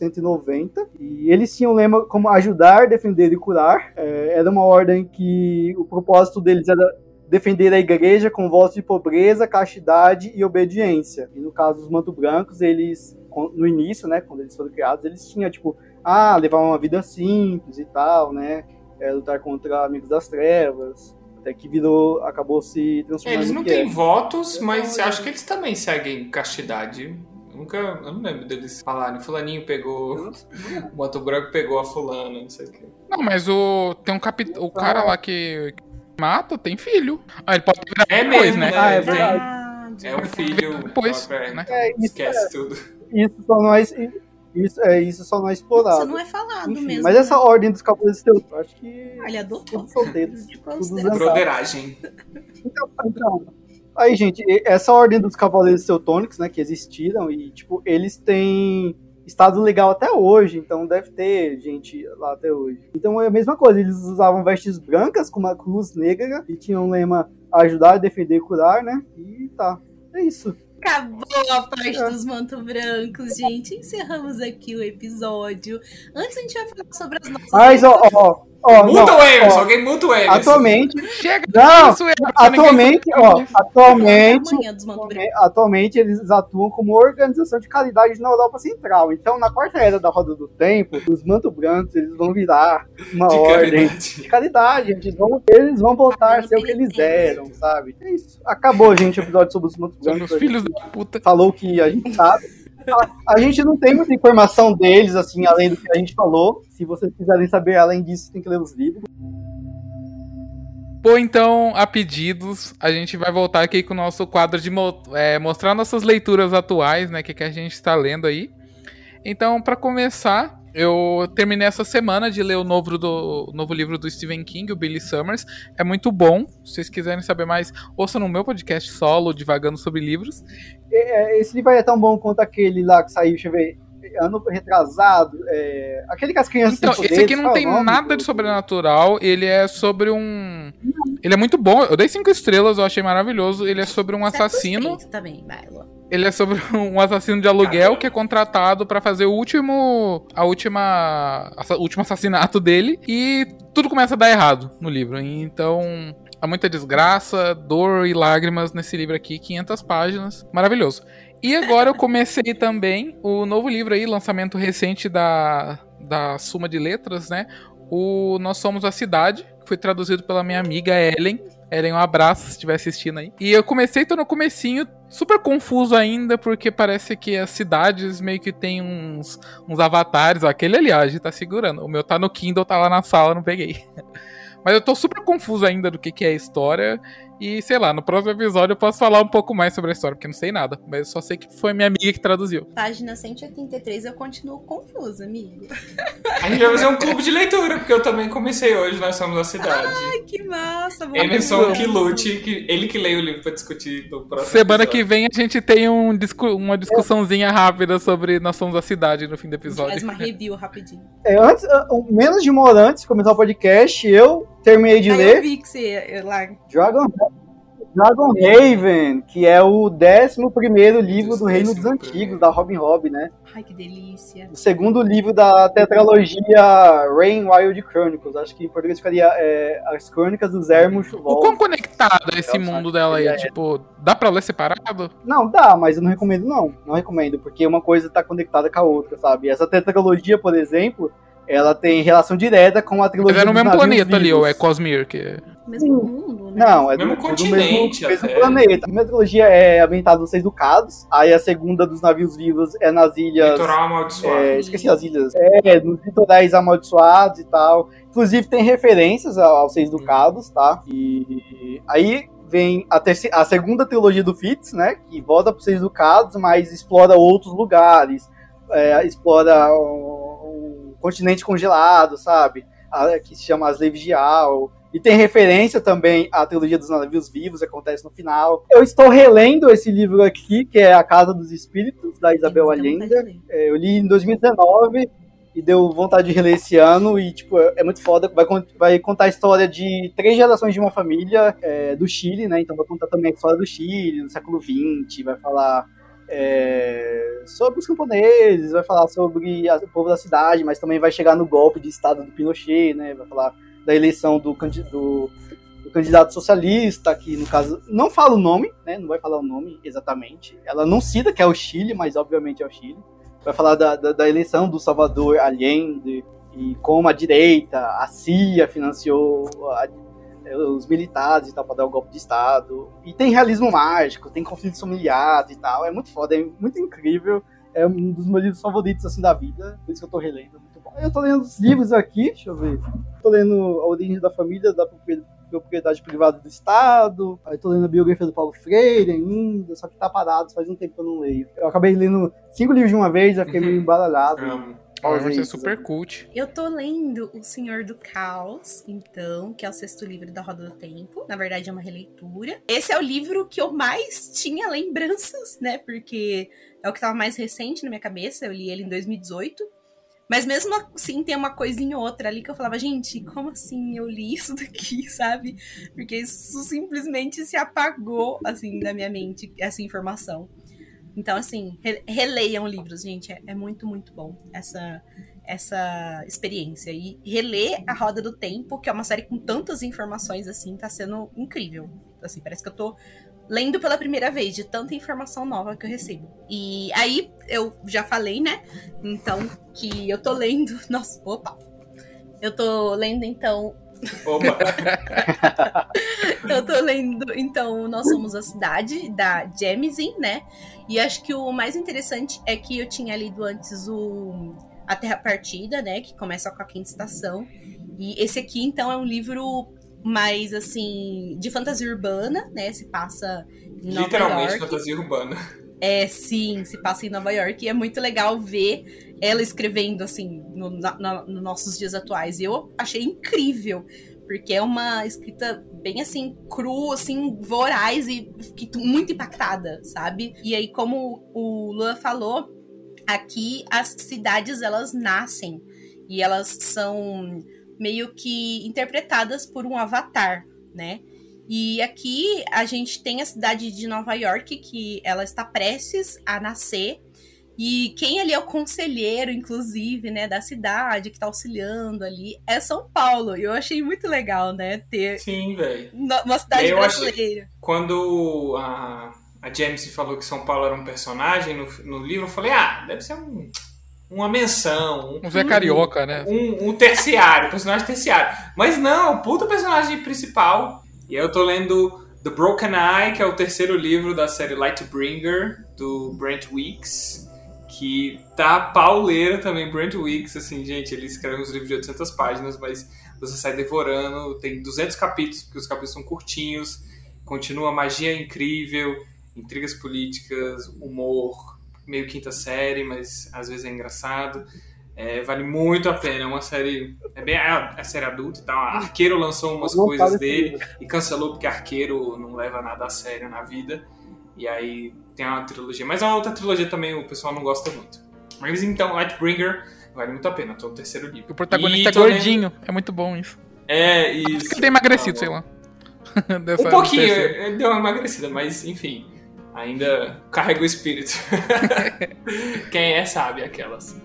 1190. E eles tinham o lema como ajudar, defender e curar. É, era uma ordem que o propósito deles era defender a igreja com voz de pobreza, castidade e obediência. E no caso dos manto brancos, eles no início, né, quando eles foram criados, eles tinham tipo, ah, levar uma vida simples e tal, né, é, lutar contra amigos das trevas, até que virou, acabou se transformando. Eles não têm é. votos, mas acho que eles também seguem castidade. Eu nunca, eu não lembro deles falarem. Fulaninho pegou. *laughs* O manto branco pegou a fulana, não sei o quê. Não, mas o. Tem um capit... O cara lá que, mata tem filho. Ah, ele pode virar é depois, mesmo, né? né? Ah, é verdade. É um filho. Depois, né? É, esquece é, tudo. Isso só nós. Isso, é, isso só não é explorado. Isso não é falado Enfim, mesmo. Mas né? essa ordem dos Cavaleiros Teutônicos, acho que. Ele adotou. Solteiros. *laughs* Broderagem. Então, então, aí, gente, essa ordem dos Cavaleiros Teutônicos, né, que existiram, e, tipo, eles têm estado legal até hoje, então deve ter gente lá até hoje. Então é a mesma coisa, eles usavam vestes brancas com uma cruz negra e tinham um lema ajudar, defender e curar, né? E tá. É isso. Acabou a parte é. dos mantos brancos, gente. Encerramos aqui o episódio. Antes a gente vai falar sobre as nossas. Mas, ó, ó, Oh, muta o Emerson, alguém muta o Emerson. Atualmente. Chega não, isso, atualmente, ó, atualmente, atualmente eles atuam como organização de caridade na Europa Central. Então, na quarta era da Roda do Tempo, os manto brancos eles vão virar uma de ordem caridade. de caridade. Eles vão, eles vão voltar a ser o que eles eram, sabe? É isso. Acabou, gente, o episódio sobre os manto brancos. Os filhos da puta. Falou que a gente sabe. A, gente não tem muita informação deles, assim, além do que a gente falou. Se vocês quiserem saber além disso, tem que ler os livros. Bom, então, a pedidos, a gente vai voltar aqui com o nosso quadro de mo é, mostrar nossas leituras atuais, né? O que, que a gente está lendo aí. Então, para começar, eu terminei essa semana de ler o novo, do, o novo livro do Stephen King, o Billy Summers. É muito bom. Se vocês quiserem saber mais, ouçam no meu podcast solo, divagando sobre livros. É, esse livro é tão bom quanto aquele lá que saiu, deixa eu ver, ano retrasado. É, aquele que as crianças Então, esse aqui não tem nada de sobrenatural. Ele é sobre um. Ele é muito bom. Eu dei cinco estrelas, eu achei maravilhoso. Ele é sobre um assassino. Também, vai, ele é sobre um assassino de aluguel que é contratado para fazer o último. A última. O último assassinato dele. E tudo começa a dar errado no livro. Então. Há muita desgraça, dor e lágrimas nesse livro aqui, 500 páginas. Maravilhoso. E agora eu comecei *laughs* também o novo livro aí, lançamento recente da, da Suma de Letras, né? O Nós Somos a Cidade, que foi traduzido pela minha amiga Ellen. Ellen, um abraço se estiver assistindo aí. E eu comecei, tô no comecinho, super confuso ainda, porque parece que as cidades meio que tem uns, uns avatares. Ó, aquele, aliás, tá segurando. O meu tá no Kindle, tá lá na sala, não peguei. *laughs* Mas eu tô super confuso ainda do que, que é a história. E sei lá, no próximo episódio eu posso falar um pouco mais sobre a história, porque eu não sei nada. Mas eu só sei que foi minha amiga que traduziu. Página 183 eu continuo confusa, amigo. A gente vai fazer um clube de leitura, porque eu também comecei hoje, nós somos da cidade. Ai, que massa! Emerson que lute, que, ele que leia o livro pra discutir no próximo Semana episódio. que vem a gente tem um, uma discussãozinha rápida sobre Nós Somos da Cidade no fim do episódio. Faz uma review rapidinho. É, antes, menos de uma hora antes de começar o podcast, eu terminei de Aí ler. Eu vi que você lá. Dragon Dragon Raven, que é o 11 primeiro livro do Reino dos Antigos, da Robin Hood, né? Ai, que delícia. O segundo livro da tetralogia Rain Wild Chronicles. Acho que em português ficaria é, As Crônicas dos Ermos O quão conectado é esse mundo dela aí? É. Tipo, dá pra ler separado? Não, dá, mas eu não recomendo não. Não recomendo, porque uma coisa tá conectada com a outra, sabe? Essa tetralogia, por exemplo, ela tem relação direta com a trilogia Mas é no mesmo planeta ali, ou é Cosmere? Que... Mesmo mundo, né? Não, é mesmo do, continente, do mesmo, mesmo planeta. A primeira trilogia é ambientada nos Seis Ducados, aí a segunda dos navios vivos é nas ilhas... Litoral amaldiçoado. É, esqueci as ilhas. É, nos litorais amaldiçoados e tal. Inclusive tem referências aos Seis Ducados, tá? E aí vem a, terceira, a segunda trilogia do Fitz, né? Que volta para Seis Ducados, mas explora outros lugares. É, explora continente congelado, sabe? A, que se chama As Levigial. E tem referência também à trilogia dos navios vivos, acontece no final. Eu estou relendo esse livro aqui, que é A Casa dos Espíritos, da Isabel Allende. É, eu li em 2019. e deu vontade de reler esse ano e, tipo, é, é muito foda. Vai, vai contar a história de três gerações de uma família é, do Chile, né? Então vai contar também a história do Chile, no século XX, vai falar é, sobre os camponeses, vai falar sobre a, o povo da cidade, mas também vai chegar no golpe de estado do Pinochet, né? Vai falar da eleição do, do, do candidato socialista, que no caso não fala o nome, né? Não vai falar o nome exatamente. Ela não cita que é o Chile, mas obviamente é o Chile vai falar da, da, da eleição do Salvador Allende e como a direita, a CIA financiou a, os militares e tal para dar o golpe de Estado. E tem realismo mágico, tem conflitos familiares e tal. É muito foda, é muito incrível. É um dos meus livros favoritos assim da vida, por isso que eu tô relendo, muito bom. Eu tô lendo os livros aqui, deixa eu ver. Tô lendo A Origem da Família, da propriedade privada do Estado. Aí tô lendo a biografia do Paulo Freire ainda, só que tá parado, faz um tempo que eu não leio. Eu acabei lendo cinco livros de uma vez, já fiquei meio *laughs* embaralhado. Vai ser super cult. Eu tô lendo O Senhor do Caos, então, que é o sexto livro da Roda do Tempo. Na verdade, é uma releitura. Esse é o livro que eu mais tinha lembranças, né? Porque é o que tava mais recente na minha cabeça. Eu li ele em 2018. Mas mesmo assim, tem uma coisinha ou outra ali que eu falava, gente, como assim eu li isso daqui, *laughs* sabe? Porque isso simplesmente se apagou, assim, da minha mente, essa informação. Então, assim, re releiam livros, gente. É, é, muito, muito bom essa, essa experiência. E reler A Roda do Tempo, que é uma série com tantas informações, assim, tá sendo incrível. Assim, parece que eu tô lendo pela primeira vez, de tanta informação nova que eu recebo. E aí, eu já falei, né? Então, que eu tô lendo. *laughs* Nossa, opa! Eu tô lendo, então. Opa! *laughs* eu tô lendo, então, Nós Somos a Cidade, da Jemisin, né? E acho que o mais interessante é que eu tinha lido antes o A Terra Partida, né? Que começa com a quinta estação. E esse aqui, então, é um livro mais assim, de fantasia urbana, né? Se passa em Nova Literalmente fantasia urbana. É, sim, se passa em Nova York. E é muito legal ver ela escrevendo, assim, nos no, no nossos dias atuais. E eu achei incrível, porque é uma escrita bem, assim, cru, assim, voraz e fiquei muito impactada, sabe? E aí, como o Lua falou, aqui as cidades, elas nascem. E elas são meio que interpretadas por um avatar, né? E aqui a gente tem a cidade de Nova York, que ela está prestes a nascer. E quem ali é o conselheiro, inclusive, né, da cidade, que está auxiliando ali, é São Paulo. E eu achei muito legal, né, ter Sim, velho. uma cidade eu brasileira. Achei, quando a, a James falou que São Paulo era um personagem no, no livro, eu falei, ah, deve ser um uma menção. Um, Zé Carioca, né? Um, um terciário, personagem terciário. Mas não, o puta personagem principal. E aí eu tô lendo The Broken Eye, que é o terceiro livro da série Lightbringer, do Brent Weeks. Que tá pauleira também, Brent Weeks, assim, gente, ele escreve uns livros de 800 páginas, mas você sai devorando, tem 200 capítulos, porque os capítulos são curtinhos, continua magia incrível, intrigas políticas, humor, meio quinta série, mas às vezes é engraçado. É, vale muito a pena, é uma série. É bem é, é série adulta e tal. Arqueiro lançou umas coisas dele e cancelou porque Arqueiro não leva nada a sério na vida. E aí tem uma trilogia. Mas a outra trilogia também o pessoal não gosta muito. Mas então, Lightbringer vale muito a pena, tô no terceiro livro. O protagonista e é gordinho, lendo... é muito bom isso. É, isso. Acho que ele tem emagrecido, ah, sei lá. *laughs* um pouquinho, ele deu uma emagrecida, mas enfim. Ainda carrega o espírito. *laughs* Quem é sabe aquelas.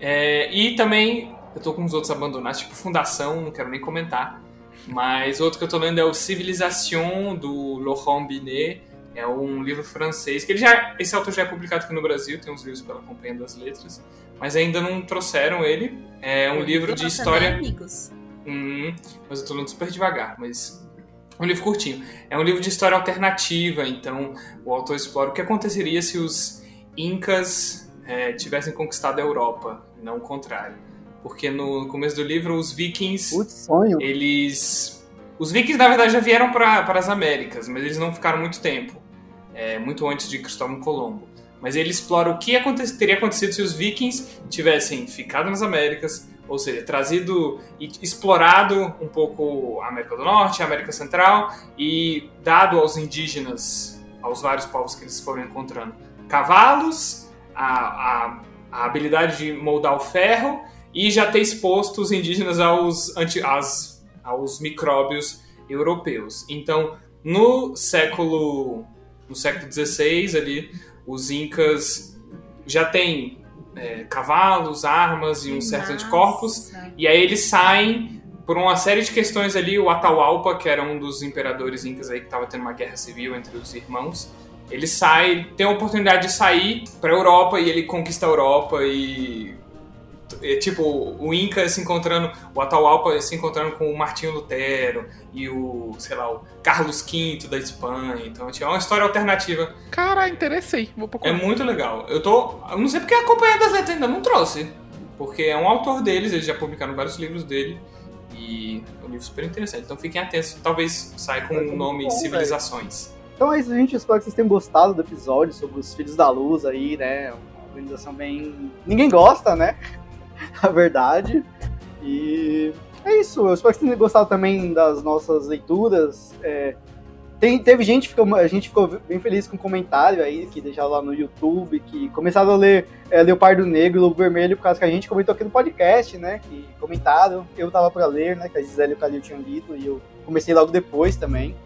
É, e também eu tô com os outros abandonados, tipo Fundação, não quero nem comentar. Mas outro que eu tô lendo é o Civilisation, do Laurent Binet. É um livro francês, que ele já, esse autor já é publicado aqui no Brasil, tem uns livros pela Companhia das Letras, mas ainda não trouxeram ele. É um eu livro de história. Amigos. Hum, mas eu tô lendo super devagar, mas um livro curtinho. É um livro de história alternativa, então o autor explora o que aconteceria se os Incas é, tivessem conquistado a Europa, não o contrário. Porque no começo do livro, os vikings. Putz, sonho. Eles. Os vikings, na verdade, já vieram para as Américas, mas eles não ficaram muito tempo é, muito antes de Cristóvão Colombo. Mas ele explora o que teria acontecido se os vikings tivessem ficado nas Américas, ou seja, trazido e explorado um pouco a América do Norte, a América Central e dado aos indígenas, aos vários povos que eles foram encontrando, cavalos, a, a, a habilidade de moldar o ferro e já ter exposto os indígenas aos, anti, aos, aos micróbios europeus. Então, no século no século XVI ali, os incas já têm é, cavalos, armas e um certo anticorpos, e aí eles saem por uma série de questões ali, o Atahualpa, que era um dos imperadores incas aí que estava tendo uma guerra civil entre os irmãos, ele sai, tem a oportunidade de sair para a Europa e ele conquista a Europa e é, tipo, o Inca se encontrando, o Atahualpa se encontrando com o Martinho Lutero e o, sei lá, o Carlos V da Espanha. Então, tinha uma história alternativa. Cara, interessei. Vou procurar. É muito legal. Eu tô. Eu não sei porque a Companhia das Letras ainda não trouxe. Porque é um autor deles, eles já publicaram vários livros dele. E é um livro super interessante. Então fiquem atentos. Talvez saia com o nome bom, Civilizações. Véio. Então é isso, gente. Espero que vocês tenham gostado do episódio sobre os Filhos da Luz aí, né? Uma organização bem. Ninguém gosta, né? *laughs* a verdade. E é isso. Eu espero que vocês tenham gostado também das nossas leituras. É, tem, teve gente, ficou, a gente ficou bem feliz com o comentário aí, que deixaram lá no YouTube, que começaram a ler é, Leopardo Negro e Lobo Vermelho, por causa que a gente comentou aqui no podcast, né? Que comentaram, eu tava para ler, né? Que a Gisele e o Calil tinham lido, e eu comecei logo depois também.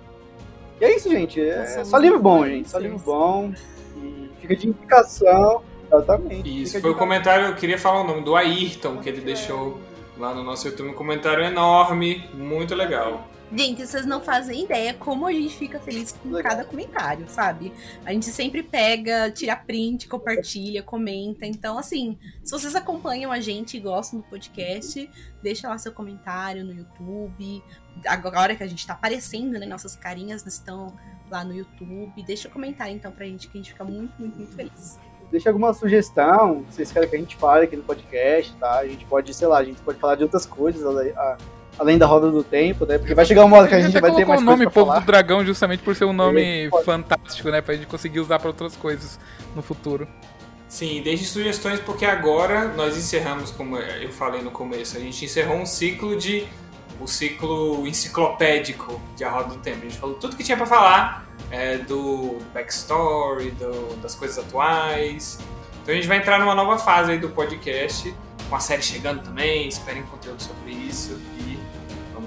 E é isso, gente. É só livro bom, gente. Só livro bom. E fica de indicação. Exatamente. Isso, foi o comentário, eu queria falar o nome do Ayrton, que ele deixou lá no nosso YouTube, um comentário enorme, muito legal. Gente, vocês não fazem ideia como a gente fica feliz com legal. cada comentário, sabe? A gente sempre pega, tira print, compartilha, comenta. Então, assim, se vocês acompanham a gente e gostam do podcast, deixa lá seu comentário no YouTube. Agora que a gente tá aparecendo, né? Nossas carinhas estão lá no YouTube. Deixa um comentário então pra gente, que a gente fica muito, muito, muito feliz deixa alguma sugestão, se vocês querem que a gente fale aqui no podcast, tá? A gente pode, sei lá, a gente pode falar de outras coisas além da roda do tempo, né? Porque vai chegar uma hora que a, gente, vai ter mais o nome Povo falar. do Dragão justamente por ser um nome fantástico, né? Pra gente conseguir usar para outras coisas no futuro. Sim, deixe sugestões porque agora nós encerramos, como eu falei no começo, a gente encerrou um ciclo de o ciclo enciclopédico de A Roda do Tempo. A gente falou tudo que tinha para falar é, do backstory, do, das coisas atuais. Então a gente vai entrar numa nova fase aí do podcast, com a série chegando também, esperem conteúdo sobre isso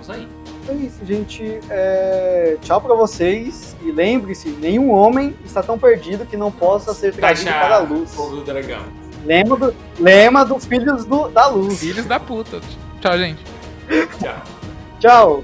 vamos aí. É isso, gente. É... Tchau para vocês e lembre-se, nenhum homem está tão perdido que não possa ser trazido para a luz. do dragão. Lema, do... Lema dos filhos do... da luz. Filhos da puta. Tchau, gente. Tchau. Tchau.